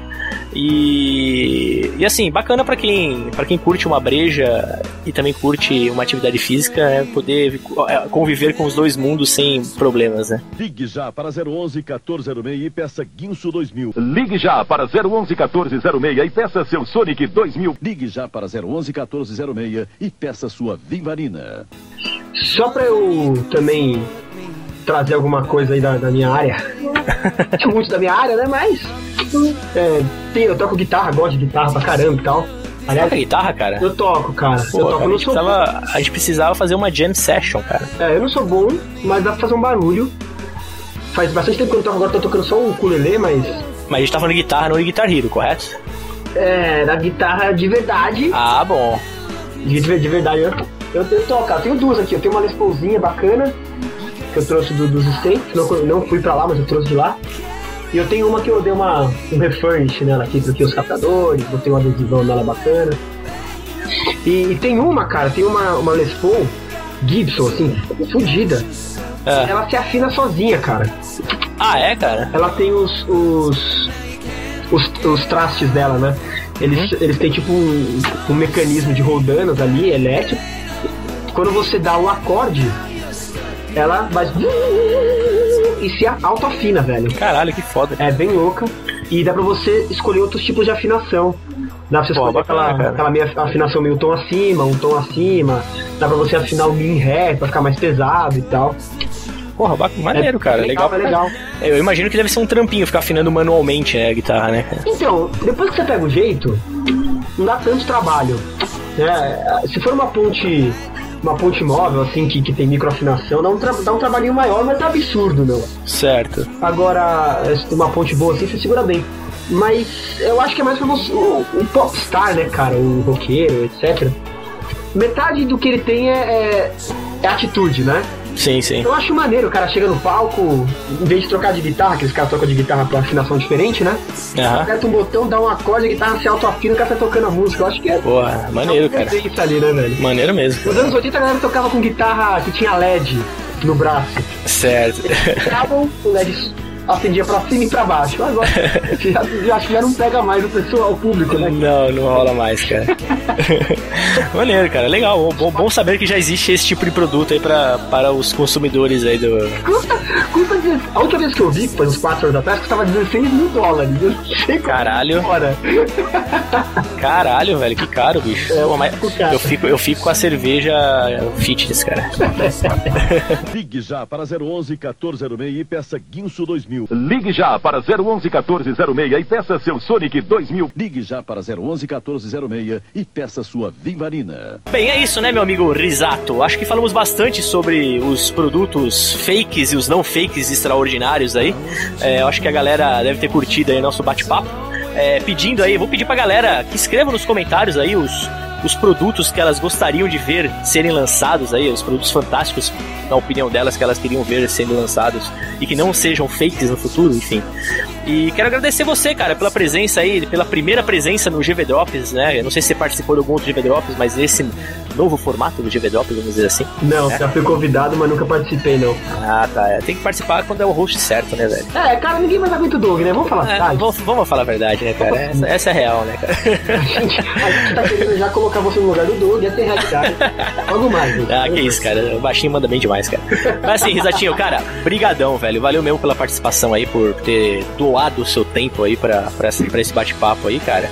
E, e assim, bacana para quem para quem curte uma breja e também curte uma atividade física, é poder é, conviver com os dois mundos sem problemas, né? Ligue já para 011 1406 e peça Guinso 2000. Ligue já para 011 1406 e peça seu Sonic 2000. Ligue já para 011 1406 e peça sua Vivarina. Só para eu também trazer alguma coisa aí da, da minha área. Tinha muito da minha área, né? Mas. É, tem, eu toco guitarra, gosto de guitarra pra caramba e tal. Aliás, toca guitarra, cara? Eu toco, cara. Pô, eu toco, cara, a, gente precisava, a gente precisava fazer uma jam session, cara. É, eu não sou bom, mas dá pra fazer um barulho. Faz bastante tempo que eu toco, agora tô tocando só o ukulele, mas. Mas a gente tá falando de guitarra, não de Guitar Hero, correto? É, da guitarra de verdade. Ah, bom. De, de verdade, eu, eu, eu toco, eu tenho duas aqui. Eu tenho uma Les Paulzinha bacana, que eu trouxe do, dos States, não, não fui pra lá, mas eu trouxe de lá. E eu tenho uma que eu dei uma, um refurnish nela aqui, porque os captadores, botei um adesivão nela bacana. E, e, tem uma, cara, tem uma, uma Les Paul Gibson, assim, fodida. É. Ela se afina sozinha, cara. Ah, é, cara? Ela tem os, os, os, os trastes dela, né? Eles, uhum. eles têm tipo um, um mecanismo de roldanas ali, elétrico. Quando você dá o acorde, ela vai e se autoafina, velho. Caralho, que foda. É bem louca. E dá pra você escolher outros tipos de afinação. Dá pra você escolher aquela, aquela meia afinação meio tom acima, um tom acima. Dá pra você afinar o mi em ré pra ficar mais pesado e tal. Porra, maneiro, cara. É legal, legal. legal. Eu imagino que deve ser um trampinho ficar afinando manualmente, né, a guitarra, né? Então, depois que você pega o jeito, não dá tanto trabalho. Né? Se for uma ponte uma ponte móvel, assim, que, que tem microafinação, dá um, dá um trabalhinho maior, mas é absurdo, não. Certo. Agora, se tem uma ponte boa assim, você segura bem. Mas eu acho que é mais pra você, o, o popstar, né, cara, o roqueiro, etc. Metade do que ele tem é, é, é atitude, né? Sim, sim. Eu acho maneiro, o cara chega no palco, em vez de trocar de guitarra, aqueles caras trocam de guitarra pra afinação diferente, né? Uhum. Aperta um botão, dá um acorde, a guitarra se autoafina, o cara tá tocando a música. Eu acho que é. Porra, maneiro, é cara. Isso ali, né, velho? Maneiro mesmo. Nos anos 80 a galera tocava com guitarra que tinha LED no braço. Certo. Tocavam, o LED acendia pra cima e pra baixo. Agora, já, acho que já não pega mais o pessoal, o público, né? Não, não rola mais, cara. Maneiro, cara. Legal. Bom, bom saber que já existe esse tipo de produto aí pra, para os consumidores aí do. Custa, custa a última vez que eu vi, foi uns 4 anos atrás, custava 16 mil dólares. Caralho. Fora. Caralho, velho, que caro, bicho. É, Pô, mas eu, fico, eu fico com a cerveja fitness, cara. Ligue já para 011 1406 e peça Guinso 2000. Ligue já para 011 1406 e peça seu Sonic 2000. Ligue já para 011 1406 e peça sua Vivarina. Bem, é isso, né, meu amigo Risato? Acho que falamos bastante sobre os produtos fakes e os não fakes extraordinários aí. É, eu acho que a galera deve ter curtido aí nosso bate-papo. É, pedindo aí, vou pedir pra galera que escreva nos comentários aí os os produtos que elas gostariam de ver serem lançados aí, os produtos fantásticos, na opinião delas, que elas queriam ver sendo lançados e que não sejam fakes no futuro, enfim. E quero agradecer você, cara, pela presença aí, pela primeira presença no GV Drops, né? Eu não sei se você participou de algum outro GV Drops, mas esse novo formato do GV Drops, vamos dizer assim. Não, é. já fui convidado, mas nunca participei, não. Ah, tá. É, tem que participar quando é o host certo, né, velho? É, cara, ninguém mais aguenta o Doug, né? Vamos falar é, verdade. Vamos, vamos falar a verdade, né, cara? Essa, essa é real, né, cara? a, gente, a gente tá querendo já colocar você no lugar do Doug, essa é realidade. Logo mais. Gente. Ah, que isso, cara. O baixinho manda bem demais, cara. Mas assim, Risatinho, cara, brigadão, velho. Valeu mesmo pela participação aí, por ter doado o seu tempo aí pra, pra, pra esse bate-papo aí, cara.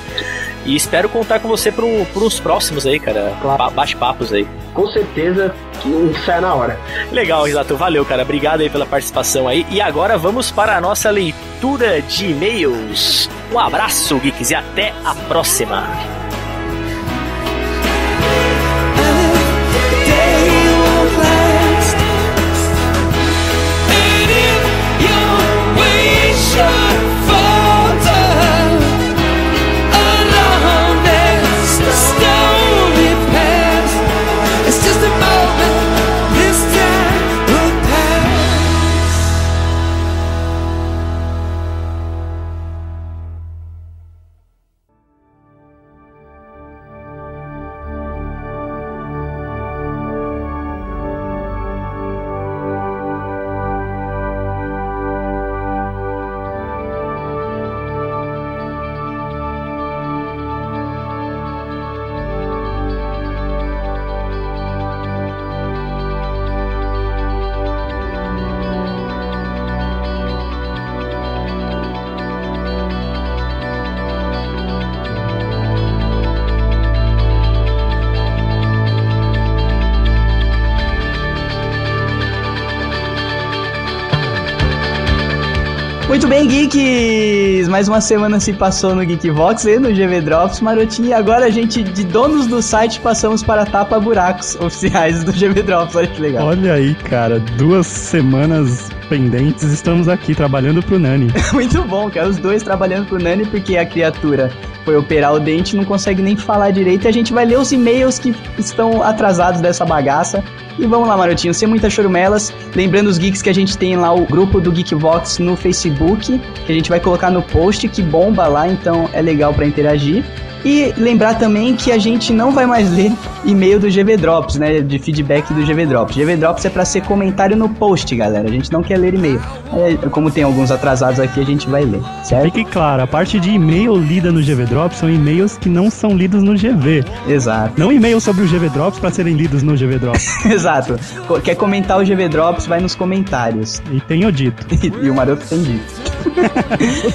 E espero contar com você para os próximos aí, cara. Claro. Bate-papos aí. Com certeza que sai na hora. Legal, Risato. Valeu, cara. Obrigado aí pela participação aí. E agora vamos para a nossa leitura de e-mails. Um abraço, Geeks, e até a próxima. Geeks! Mais uma semana se passou no Geekvox e no GV Drops, Marotinho. E agora a gente, de donos do site, passamos para tapa-buracos oficiais do GV Drops. Olha que legal. Olha aí, cara. Duas semanas pendentes, estamos aqui trabalhando pro Nani. Muito bom, cara. Os dois trabalhando pro Nani, porque a criatura foi operar o dente, não consegue nem falar direito. E a gente vai ler os e-mails que estão atrasados dessa bagaça. E vamos lá, Marotinho, sem muitas chorumelas. Lembrando os geeks que a gente tem lá o grupo do Geekvox no Facebook, que a gente vai colocar no post, que bomba lá, então é legal para interagir. E lembrar também que a gente não vai mais ler e-mail do GV Drops, né? De feedback do GV Drops. GV Drops é para ser comentário no post, galera. A gente não quer ler e-mail. É, como tem alguns atrasados aqui, a gente vai ler, certo? Fique claro, a parte de e-mail lida no GV Drops são e-mails que não são lidos no GV. Exato. Não e-mails sobre o GV Drops para serem lidos no GV Drops. Exato. Quer comentar o GV Drops, vai nos comentários. E tenho dito. e o Maroto tem dito.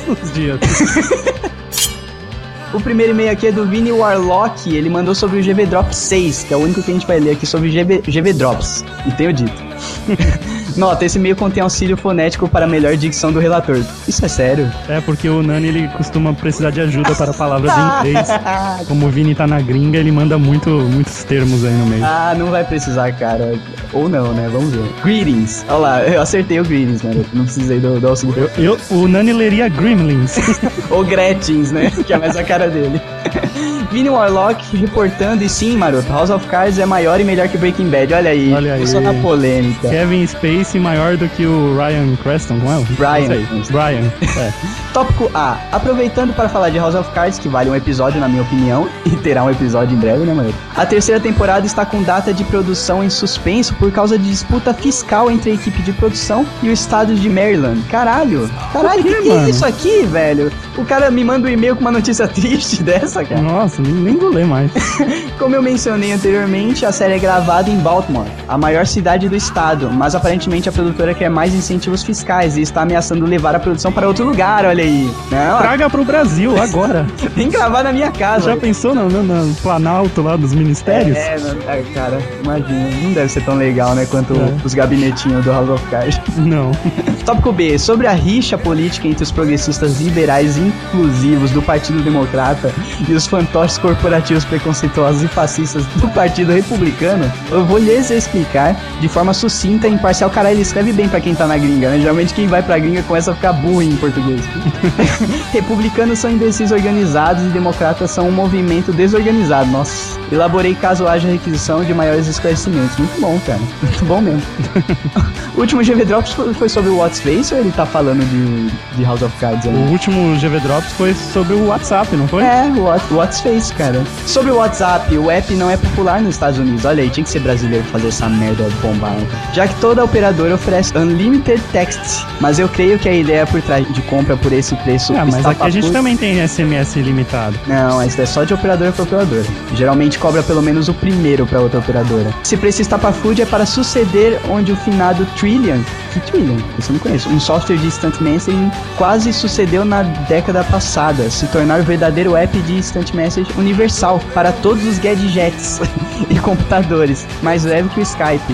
Todos os dias. O primeiro e-mail aqui é do Vini Warlock. Ele mandou sobre o GV Drops 6, que é o único que a gente vai ler aqui sobre GV, GV Drops. E tenho dito. Nota, esse e-mail contém auxílio fonético para melhor dicção do relator. Isso é sério? É, porque o Nani ele costuma precisar de ajuda para palavras em inglês. Como o Vini tá na gringa, ele manda muito, muitos termos aí no meio. Ah, não vai precisar, cara. Ou não, né? Vamos ver. Greetings. Olha lá, eu acertei o greetings, né? Não precisei do, do auxílio. Eu, eu, o Nani leria Gremlins. Ou Gretchens, né? Que é mais a cara dele. Vini Warlock reportando, e sim, maroto, House of Cards é maior e melhor que Breaking Bad. Olha aí, Olha aí. só na polêmica. Kevin Spacey maior do que o Ryan Creston, como é? Brian. Brian. É. Tópico A. Aproveitando para falar de House of Cards, que vale um episódio na minha opinião, e terá um episódio em breve, né, mano? A terceira temporada está com data de produção em suspenso por causa de disputa fiscal entre a equipe de produção e o estado de Maryland. Caralho! Caralho, o que, quê, que é isso aqui, velho? O cara me manda um e-mail com uma notícia triste dessa, cara. Nossa, nem nem vou ler mais. Como eu mencionei anteriormente, a série é gravada em Baltimore, a maior cidade do estado, mas aparentemente a produtora quer mais incentivos fiscais e está ameaçando levar a produção para outro lugar, olha aí. Não, Traga pro Brasil agora. que gravar na minha casa. Já pensou no, no, no Planalto lá dos ministérios? É, não- é, cara, imagina, não deve ser tão legal, né, quanto É. os gabinetinhos do House of Cards. Não. Tópico B, sobre a rixa política entre os progressistas liberais inclusivos do Partido Democrata e os fantoches corporativos preconceituosos e fascistas do Partido Republicano, eu vou lhes explicar de forma sucinta e imparcial. Cara, ele escreve bem pra quem tá na gringa, né? Geralmente quem vai pra gringa começa a ficar burro em português. Republicanos são indecisos organizados e democratas são um movimento desorganizado. Nossa, elaborei caso haja requisição de maiores esclarecimentos. Muito bom, cara. Muito bom mesmo. O último GV Drops foi sobre o What's Face ou ele tá falando de, de House of Cards O ainda? último GV Drops foi sobre o WhatsApp, não foi? É, o What, What's Face, cara. Sobre o WhatsApp, o app não é popular nos Estados Unidos. Olha aí, tinha que ser brasileiro fazer essa merda bombar. né? Já que toda operadora oferece Unlimited Text. Mas eu creio que a ideia por trás de compra por esse preço Ah, mas aqui a gente também tem SMS ilimitado. Não, isso é só de operadora para operadora. Geralmente cobra pelo menos o primeiro para outra operadora. Esse preço estapafúrdio é para suceder onde o finado Trillion, que Trillion? Isso eu não conheço, um software de instant messaging quase sucedeu na década passada, se tornar o verdadeiro app de instant message universal para todos os gadgets e computadores, mais leve que o Skype.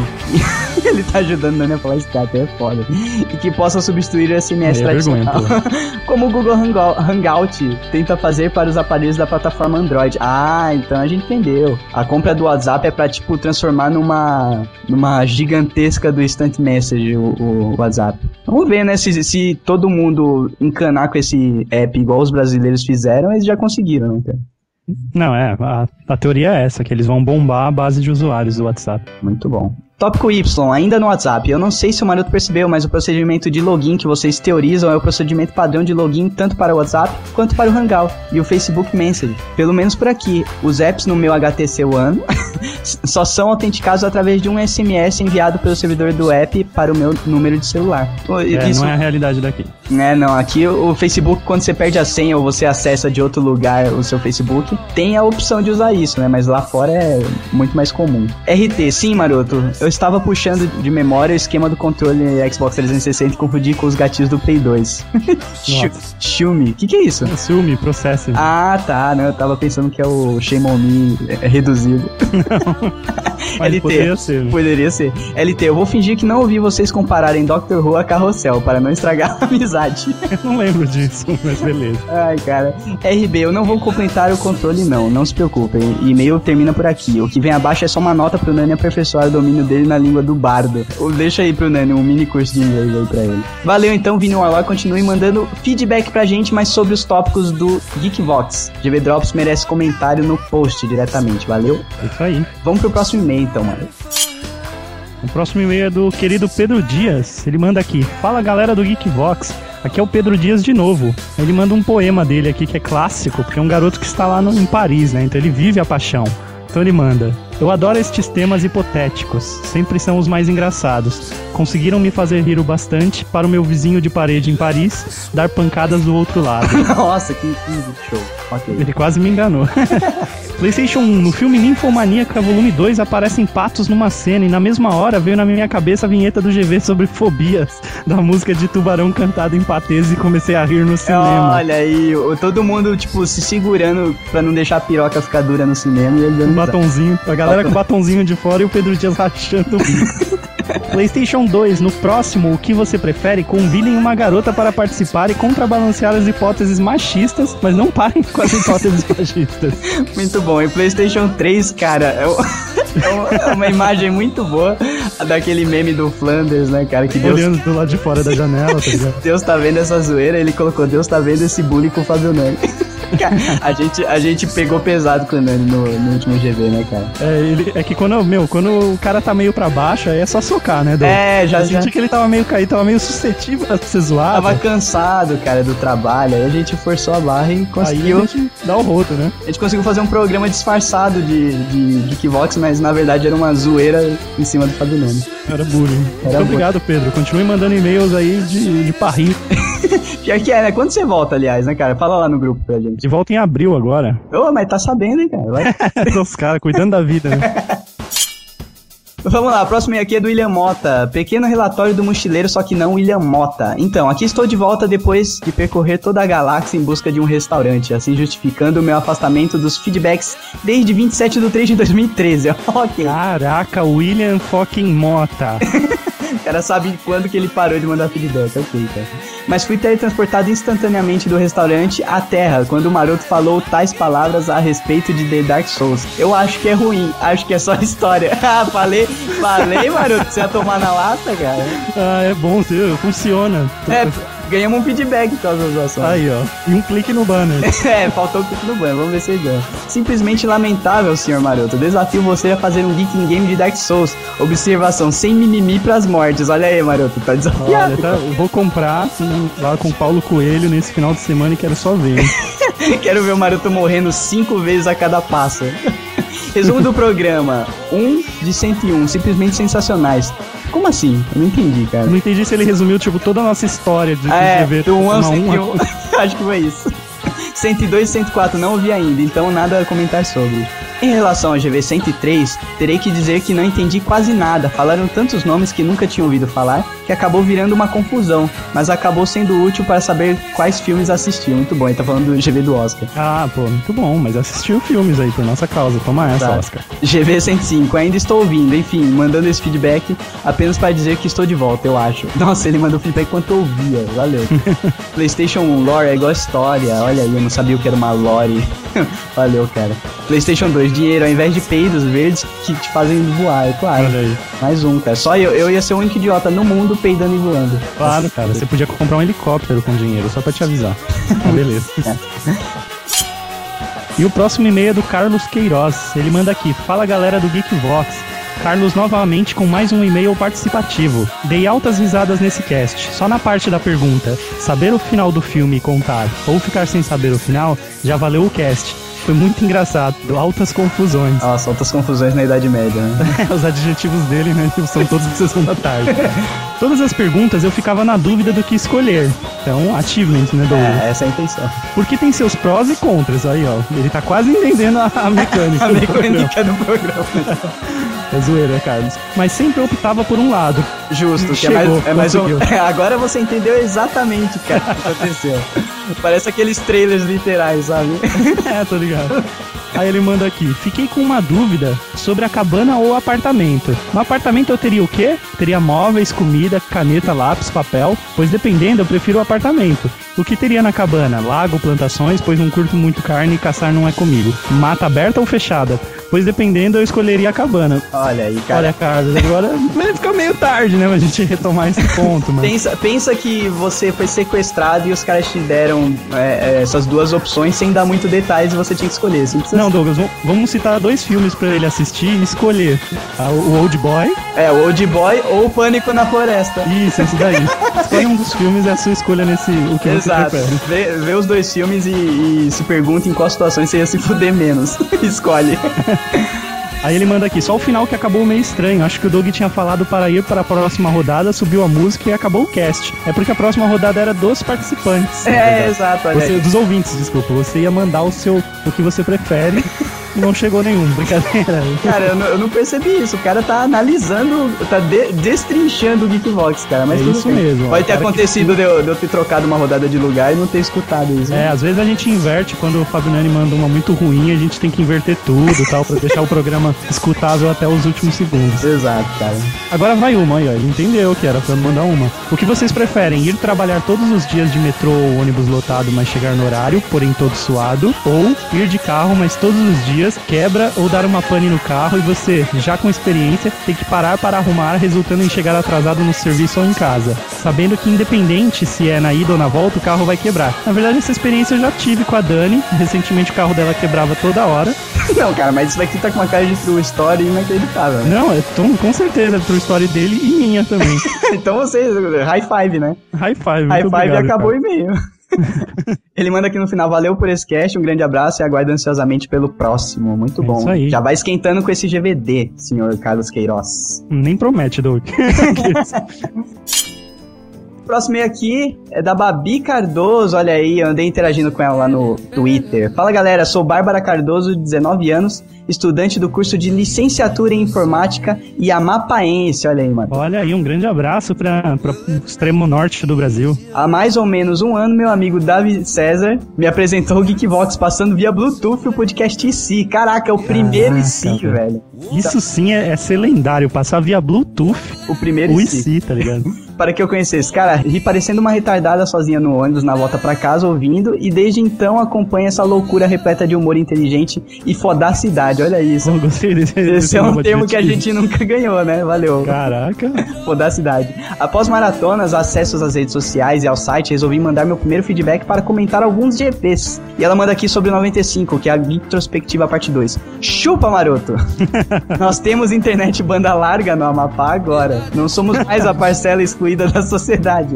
Ele tá ajudando a Nani a falar é foda. E que possa substituir o SMS é vergonha, tradicional. como o Google Hangout, tenta fazer para os aparelhos da plataforma Android. Ah, então a gente entendeu. A compra do WhatsApp é para tipo transformar numa numa gigantesca do instant message o, o WhatsApp. Vamos ver, né, se, se todo mundo encanar com esse app igual os brasileiros fizeram, eles já conseguiram, não cara? Não, é, a, a teoria é essa, que eles vão bombar a base de usuários do WhatsApp. Muito bom. Tópico Y, ainda no WhatsApp. Eu não sei se o Maroto percebeu, mas o procedimento de login que vocês teorizam é o procedimento padrão de login tanto para o WhatsApp quanto para o Hangout e o Facebook Message. Pelo menos por aqui. Os apps no meu HTC One só são autenticados através de um SMS enviado pelo servidor do app para o meu número de celular. É, Isso não é a realidade daqui. é, não, aqui o o Facebook, quando você perde a senha ou você acessa de outro lugar o seu Facebook, tem a opção de usar isso, né? Mas lá fora é muito mais comum. RT, sim, maroto. Eu estava puxando de memória o esquema do controle Xbox 360 e confundi com os gatilhos do Play 2. Xiu- Xiumi, o que, que é isso? Ciúme, processo. Ah, tá, né? Eu tava pensando que é o Shame on Me é, reduzido. Mas LT. poderia ser. né? Poderia ser. LT, eu vou fingir que não ouvi vocês compararem Doctor Who a Carrossel, para não estragar a amizade. Eu não lembro disso, mas beleza. Ai, cara. RB, eu não vou completar o controle, não. Não se preocupem. E-mail termina por aqui. O que vem abaixo é só uma nota pro Nani aperfeiçoar o domínio dele na língua do bardo. Deixa aí pro Nani um mini curso de inglês aí pra ele. Valeu então, Vini Warlock. Continue mandando feedback pra gente, mas sobre os tópicos do Geekvox. GB Drops merece comentário no post diretamente. Valeu? Isso aí. Vamos pro próximo e-mail então, mano. O próximo e-mail é do querido Pedro Dias. Ele manda aqui: Fala galera do Geekvox. Aqui é o Pedro Dias de novo. Ele manda um poema dele aqui que é clássico, porque é um garoto que está lá no- em Paris, né? Então ele vive a paixão. Então ele manda: Eu adoro estes temas hipotéticos, sempre são os mais engraçados. Conseguiram me fazer rir o bastante para o meu vizinho de parede em Paris dar pancadas do outro lado. Nossa, que, que show. Ok. Ele quase me enganou. PlayStation 1, no filme Ninfomaníaca Volume 2 aparecem patos numa cena e na mesma hora veio na minha cabeça a vinheta do GV sobre fobias, da música de Tubarão cantada em patês e comecei a rir no cinema. Olha aí, todo mundo, tipo, se segurando pra não deixar a piroca ficar dura no cinema e ele dando Um batonzinho, a galera com o batonzinho de fora e o Pedro Dias rachando. o bico. PlayStation 2, no próximo, o que você prefere? Convidem uma garota para participar e contrabalancear as hipóteses machistas, mas não parem com as hipóteses machistas. Muito bom. E PlayStation 3, cara, é, o- é uma- é uma imagem muito boa daquele meme do Flanders, né, cara? Que Deus, Olhando do lado de fora da janela, tá ligado? Deus tá vendo essa zoeira, ele colocou Deus tá vendo esse bullying com o Fábio Nani. A gente, a gente pegou pesado com o Nani no, no último GV, né, cara? É, ele- é que quando, meu, quando o cara tá meio pra baixo, aí é só socar, né? É, já- Eu senti já- que ele tava meio caído, tava meio suscetível a ser zoado. Tava cansado, cara, do trabalho, aí a gente forçou a barra e Aí conseguiu. a gente dá o rodo, né? A gente conseguiu fazer um programa disfarçado de, de Geekvox, mas na verdade era uma zoeira em cima do Fábio Nani. Era bullying. Era Muito obrigado, Pedro. Continue mandando e-mails aí de, de parrir. Pior que é, né? Quando você volta, aliás, né, cara? Fala lá no grupo pra gente. De volta em abril agora. Ô, mas tá sabendo, hein, cara? Vai. Os caras cuidando da vida, né? Vamos lá, a próxima aqui é do William Mota. Pequeno relatório do mochileiro, só que não William Mota. Então, aqui estou de volta depois de percorrer toda a galáxia em busca de um restaurante, assim justificando o meu afastamento dos feedbacks desde 27 de 3 de 2013. ok. Caraca, William fucking Mota. O cara sabe quando que ele parou de mandar feedback, ok, cara. Mas fui teletransportado instantaneamente do restaurante à Terra, quando o maroto falou tais palavras a respeito de The Dark Souls. Eu acho que é ruim, acho que é só história. Ah, falei, falei, maroto, você ia tomar na lata, cara. Ah, é bom, funciona. É, ganhamos um feedback com as ações. Aí, ó. E um clique no banner. É, faltou o clique no banho, vamos ver se ele ganha. Simplesmente lamentável, senhor Maroto. Desafio você a fazer um Geeking Game de Dark Souls. Observação, sem mimimi pras mortes. Olha aí, Maroto, tá desafiado. Olha, tá, eu vou comprar hum, lá com o Paulo Coelho nesse final de semana e quero só ver. Quero ver o Maroto morrendo cinco vezes a cada passo. Resumo do programa: 1 de 101, simplesmente sensacionais. Como assim? Eu não entendi, cara. Não entendi se ele resumiu, tipo, toda a nossa história de É, escrever do 1 ao uma a uma. 101. Acho que foi isso. 102 e 104 não ouvi ainda, então nada a comentar sobre. Em relação ao GV 103, terei que dizer que não entendi quase nada. Falaram tantos nomes que nunca tinha ouvido falar que acabou virando uma confusão, mas acabou sendo útil para saber quais filmes assistir. Muito bom, ele tá falando do GV do Oscar. Ah, pô, muito bom, mas assistiu filmes aí por nossa causa. Toma essa, Tá. Oscar. GV 105, ainda estou ouvindo, enfim, mandando esse feedback apenas para dizer que estou de volta, eu acho. Nossa, ele mandou feedback enquanto eu ouvia, valeu. PlayStation 1 lore é igual história, olha aí, eu não sabia o que era uma lore. valeu, cara. PlayStation 2, dinheiro ao invés de peidos verdes que te fazem voar, é claro. Olha aí. Mais um, cara. Só eu, eu ia ser o único idiota no mundo peidando e voando. Claro, cara, você podia comprar um helicóptero com dinheiro, só pra te avisar. Ah, beleza. E o próximo e-mail é do Carlos Queiroz. Ele manda aqui: Fala galera do Geekvox. Carlos novamente com mais um e-mail participativo. Dei altas risadas nesse cast. Só na parte da pergunta: saber o final do filme e contar, ou ficar sem saber o final, já valeu o cast. Foi muito engraçado, altas confusões. Nossa, altas confusões na Idade Média, né? Os adjetivos dele, né? São todos de sessão da tarde. Todas as perguntas eu ficava na dúvida do que escolher. Então, achievement, né, Douglas? É, essa é a intenção. Porque tem seus prós e contras. Aí, ó. Ele tá quase entendendo a, a mecânica. A do mecânica do programa. É zoeira, Carlos. Mas sempre optava por um lado. Justo, que Chegou, é mais, é mais um... Agora você entendeu exatamente, cara, o que aconteceu. Parece aqueles trailers literais, sabe? É, tô ligado. Aí ele manda aqui: Fiquei com uma dúvida sobre a cabana ou apartamento. No apartamento eu teria o quê? Teria móveis, comida, caneta, lápis, papel. Pois dependendo, eu prefiro o apartamento. O que teria na cabana? Lago, plantações, pois não curto muito carne e caçar não é comigo. Mata aberta ou fechada? Dependendo, eu escolheria a cabana. Olha aí, cara. Olha, Carlos, agora fica meio tarde, né? Pra gente retomar esse ponto, mano. Pensa, pensa que você foi sequestrado e os caras te deram é, é, essas duas opções sem dar muito detalhes e você tinha que escolher. Simples Não, Douglas, vamos- citar dois filmes pra ele assistir e escolher. Ah, O Old Boy. É, o Old Boy ou o Pânico na Floresta. Isso, esse daí. Escolhe um dos filmes, é a sua escolha nesse o que Exato. você prefere. Vê, vê os dois filmes e, e se pergunta em qual situação você ia se fuder menos. Escolhe. Aí ele manda aqui, só o final que acabou meio estranho. Acho que o Doug tinha falado para ir para a próxima rodada, subiu a música e acabou o cast. É porque a próxima rodada era dos participantes. É, verdade. exato, olha Você, aí. dos ouvintes, desculpa. Você ia mandar o seu o que você prefere. não chegou nenhum. Brincadeira. Cara, eu não, eu não percebi isso. O cara tá analisando, tá de, destrinchando o Geekbox, cara. Mas É isso bem. mesmo. Pode ter O cara que acontecido de eu, de eu ter trocado uma rodada de lugar e não ter escutado isso. É, às vezes a gente inverte quando o Fábio Nani manda uma muito ruim, a gente tem que inverter tudo e tal, pra deixar o programa escutável até os últimos segundos. Exato, cara. Agora vai uma aí, ó. Ele entendeu que era pra mandar uma. O que vocês preferem? Ir trabalhar todos os dias de metrô ou ônibus lotado, mas chegar no horário, porém todo suado? Ou ir de carro, mas todos os dias quebra ou dar uma pane no carro e você, já com experiência, tem que parar para arrumar, resultando em chegar atrasado no serviço ou em casa? Sabendo que independente se é na ida ou na volta, o carro vai quebrar. Na verdade, essa experiência eu já tive com a Dani. Recentemente o carro dela quebrava toda hora. Não, cara, mas isso daqui tá com uma cara de true story inacreditável. né? Não, é tom- com certeza, true story dele e minha também. então você, high five, né? High five, High five obrigado, acabou cara. o e-mail. Ele manda aqui no final, valeu por esse cast, um grande abraço e aguardo ansiosamente pelo próximo. Muito É bom. isso aí. Já vai esquentando com esse GVD, senhor Carlos Queiroz. Nem promete, Doug. Próximo e-mail aqui é da Babi Cardoso, olha aí, eu andei interagindo com ela lá no Twitter. Fala galera, sou Bárbara Cardoso, 19 anos, estudante do curso de licenciatura em informática e amapaense, olha aí, mano. Olha aí, um grande abraço para o extremo norte do Brasil. Há mais ou menos um ano, meu amigo David César me apresentou o Geekvox passando via Bluetooth o podcast IC. Caraca, é o primeiro Caraca, IC, velho. velho. Isso sim é, é ser lendário, passar via Bluetooth O primeiro o IC. IC, tá ligado? Para que eu conhecesse. Cara, ri parecendo uma retardada sozinha no ônibus na volta pra casa ouvindo e desde então acompanha essa loucura repleta de humor inteligente e fodacidade. Olha isso. Pô, gostei desse, Esse é um termo que a gente nunca ganhou, né? Valeu. Caraca. Fodacidade. Após maratonas, acessos às redes sociais e ao site, resolvi mandar meu primeiro feedback para comentar alguns GPs. E ela manda aqui sobre o 95, que é a Introspectiva Parte 2. Chupa, maroto! Nós temos internet banda larga no Amapá agora. Não somos mais a parcela excluída da sociedade.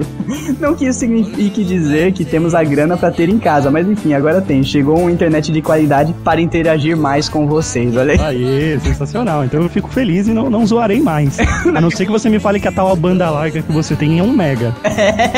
Não que isso signifique dizer que temos a grana para ter em casa, mas enfim, agora tem. Chegou uma internet de qualidade para interagir mais com vocês. Olha aí. Aê, sensacional. Então eu fico feliz e não, não zoarei mais. A não ser que você me fale que a tal banda larga que você tem é um mega.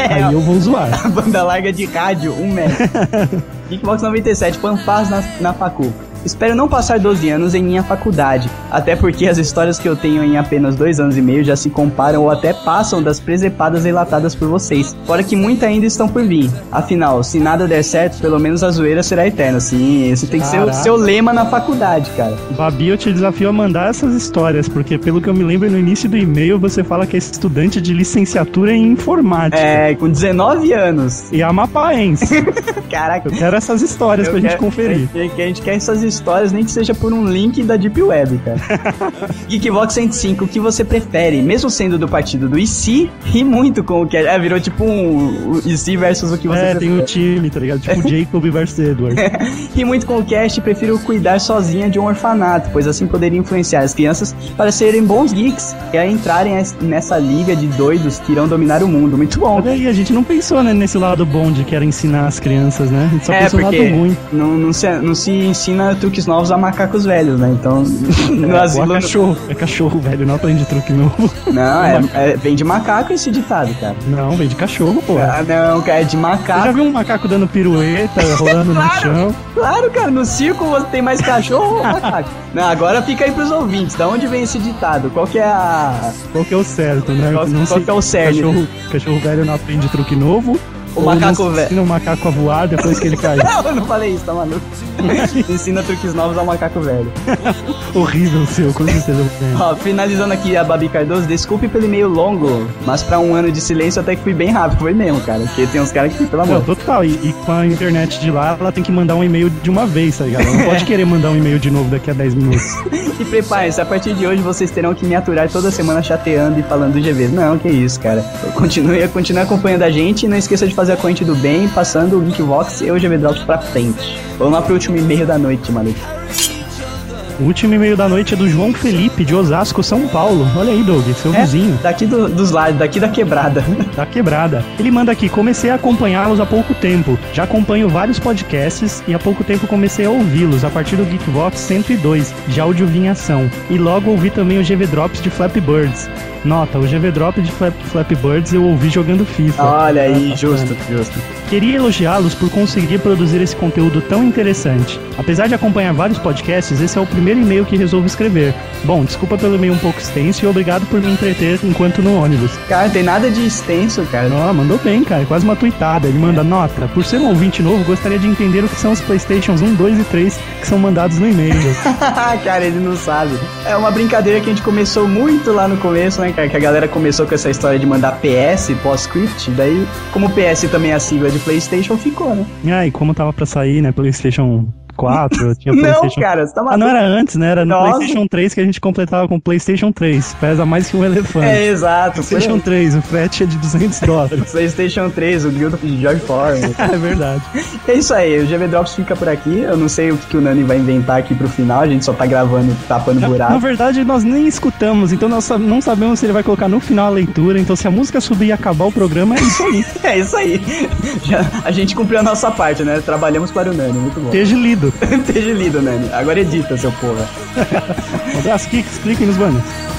Aí eu vou zoar. A banda larga de rádio, um metro. Geekbox 97, Panfaz na, na Facu. Espero não passar 12 anos em minha faculdade, até porque as histórias que eu tenho em apenas dois anos e meio já se comparam ou até passam das presepadas relatadas por vocês, fora que muita ainda estão por vir. Afinal, se nada der certo, pelo menos a zoeira será eterna. Sim, esse tem que ser o Caraca. seu lema na faculdade, cara. Babi, eu te desafio a mandar essas histórias, porque pelo que eu me lembro no início do e-mail, você fala que é estudante de licenciatura em informática. É, com 19 anos. E amapaense. Caraca, Eu quero essas histórias Eu pra gente quero- conferir. é que a gente quer essas histórias, nem que seja por um link da Deep Web, cara. Geekvox 105, o que você prefere? Mesmo sendo do partido do IC, ri muito com o que é. Virou tipo um IC versus o que você É, prefere. tem o time, tá ligado? Tipo Jacob versus Edward. Ri muito com o cast e prefiro cuidar sozinha de um orfanato, pois assim poderia influenciar as crianças para serem bons geeks e a entrarem es- nessa liga de doidos que irão dominar o mundo. Muito bom. Olha aí, a gente não pensou né, nesse lado bom de que era ensinar as crianças, né? A gente só É, pensou no lado ruim. não, não, se, não se ensina truques novos a macacos velhos, né? Então, no É, asilo... é cachorro, é cachorro, velho, não aprende truque novo. Não, é, é- vem de macaco esse ditado, cara. Não, vem de cachorro, pô. Ah, não, cara, é de Você já macaco. viu um macaco dando pirueta, rolando no chão? Claro, cara, no circo você tem mais cachorro ou macaco? Não, agora fica aí pros ouvintes, da onde vem esse ditado? Qual que é a... Qual que é o certo, né? Qual- Não qual se- que é o cerne? Cachorro, cachorro velho não aprende truque novo. O macaco não velho. ensina o macaco a voar depois que ele cai. Não, eu não falei isso, tá maluco? Ensina truques novos ao macaco velho. Horrível seu, com certeza. Ó, finalizando aqui a Babi Cardoso, desculpe pelo e-mail longo, mas pra um ano de silêncio até que fui bem rápido, foi mesmo, cara. Porque tem uns caras que, pelo Não, amor. total. E, e com a internet de lá, ela tem que mandar um e-mail de uma vez, tá ligado? Ela não pode querer mandar um e-mail de novo daqui a 10 minutos. E preparem-se, a partir de hoje vocês terão que me aturar toda semana chateando e falando do GV. Não, que isso, cara. Continue, continue acompanhando a gente e não esqueça de fazer a corrente do bem, passando o Geekvox e o GV Drops pra frente. Vamos lá pro último e-mail da noite, maluco. O último e-mail da noite é do João Felipe, de Osasco, São Paulo. Olha aí, Doug, seu É, vizinho. daqui do- dos lados, daqui da quebrada. da quebrada. Ele manda aqui: comecei a acompanhá-los há pouco tempo. Já acompanho vários podcasts e há pouco tempo comecei a ouvi-los a partir do Geekbox 102, de audiovinhação. E logo ouvi também o GV Drops de Flappy Birds. Nota, o GV Drop de Flap, Flappy Birds eu ouvi jogando FIFA. Olha aí, Ah, justo, justo. Queria elogiá-los por conseguir produzir esse conteúdo tão interessante. Apesar de acompanhar vários podcasts, esse é o primeiro e-mail que resolvo escrever. Bom, desculpa pelo e-mail um pouco extenso e obrigado por me entreter enquanto no ônibus. Cara, não tem nada de extenso, cara. Ó, mandou bem, cara, quase uma tuitada. Ele manda nota. Por ser um ouvinte novo, gostaria de entender o que são os PlayStations 1, 2 e 3 que são mandados no e-mail. cara, ele não sabe. É uma brincadeira que a gente começou muito lá no começo, né, cara? Que a galera começou com essa história de mandar PS pós-script. Daí, como PS também é a sigla de PlayStation, ficou, né? Ah, e como tava pra sair, né? PlayStation 4, tinha Não, PlayStation. cara, você tá Ah, não era antes, né? Era no Nossa. PlayStation 3 que a gente completava com PlayStation 3. Pesa mais que um elefante. É, exato. PlayStation 3, o frete é de 200 dólares. PlayStation 3, o guild de George Foreman. é verdade. É isso aí, o GV Drops fica por aqui. Eu não sei o que, que o Nani vai inventar aqui pro final, a gente só tá gravando, tapando Na, na buraco. verdade, nós nem escutamos, então nós não sabemos se ele vai colocar no final a leitura. Então, se a música subir e acabar o programa, é isso aí. É isso aí. Já, a gente cumpriu a nossa parte, né? Trabalhamos para o Nani, muito bom. Esteja lido. Esteja lido, Nani. Agora edita, seu porra. Um abraço, Kicks, cliquem nos banners.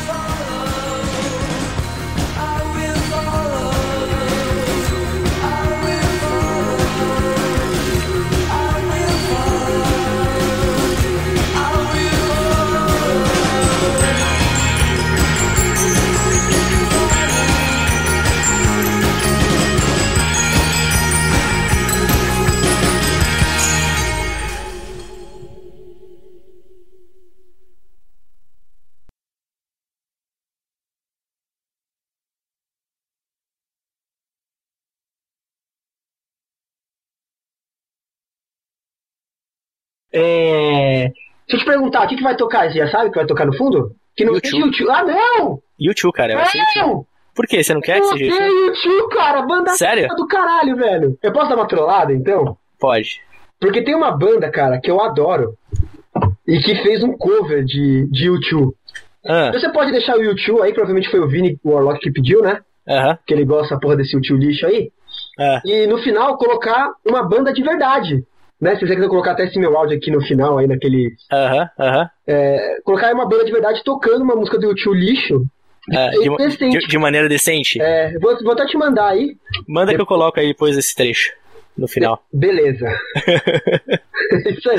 É... Deixa eu te perguntar, o que, que vai tocar? Você já sabe o que vai tocar no fundo? Que não seja YouTube. YouTube. Ah, não! YouTube, cara. Vai YouTube. Não! Por quê? Você não quer que Eu seja odeio YouTube? YouTube, cara! Banda Sério? do caralho, velho! Eu posso dar uma trollada, então? Pode. Porque tem uma banda, cara, que eu adoro e que fez um cover de, de YouTube. Ah, Você pode deixar o YouTube aí, provavelmente foi o Vini Warlock que pediu, né? aham. Que ele gosta porra desse YouTube lixo aí. Ah, E no final colocar uma banda de verdade né? Se você quiser colocar até esse meu áudio aqui no final, aí naquele. Aham, uh aham. -huh, uh -huh. é, colocar uma banda de verdade tocando uma música do Tio lixo. De, é, de, de, maneira decente. É, vou, vou até te mandar aí. Manda depois... que eu coloco aí depois esse trecho no final. Be beleza. É isso aí.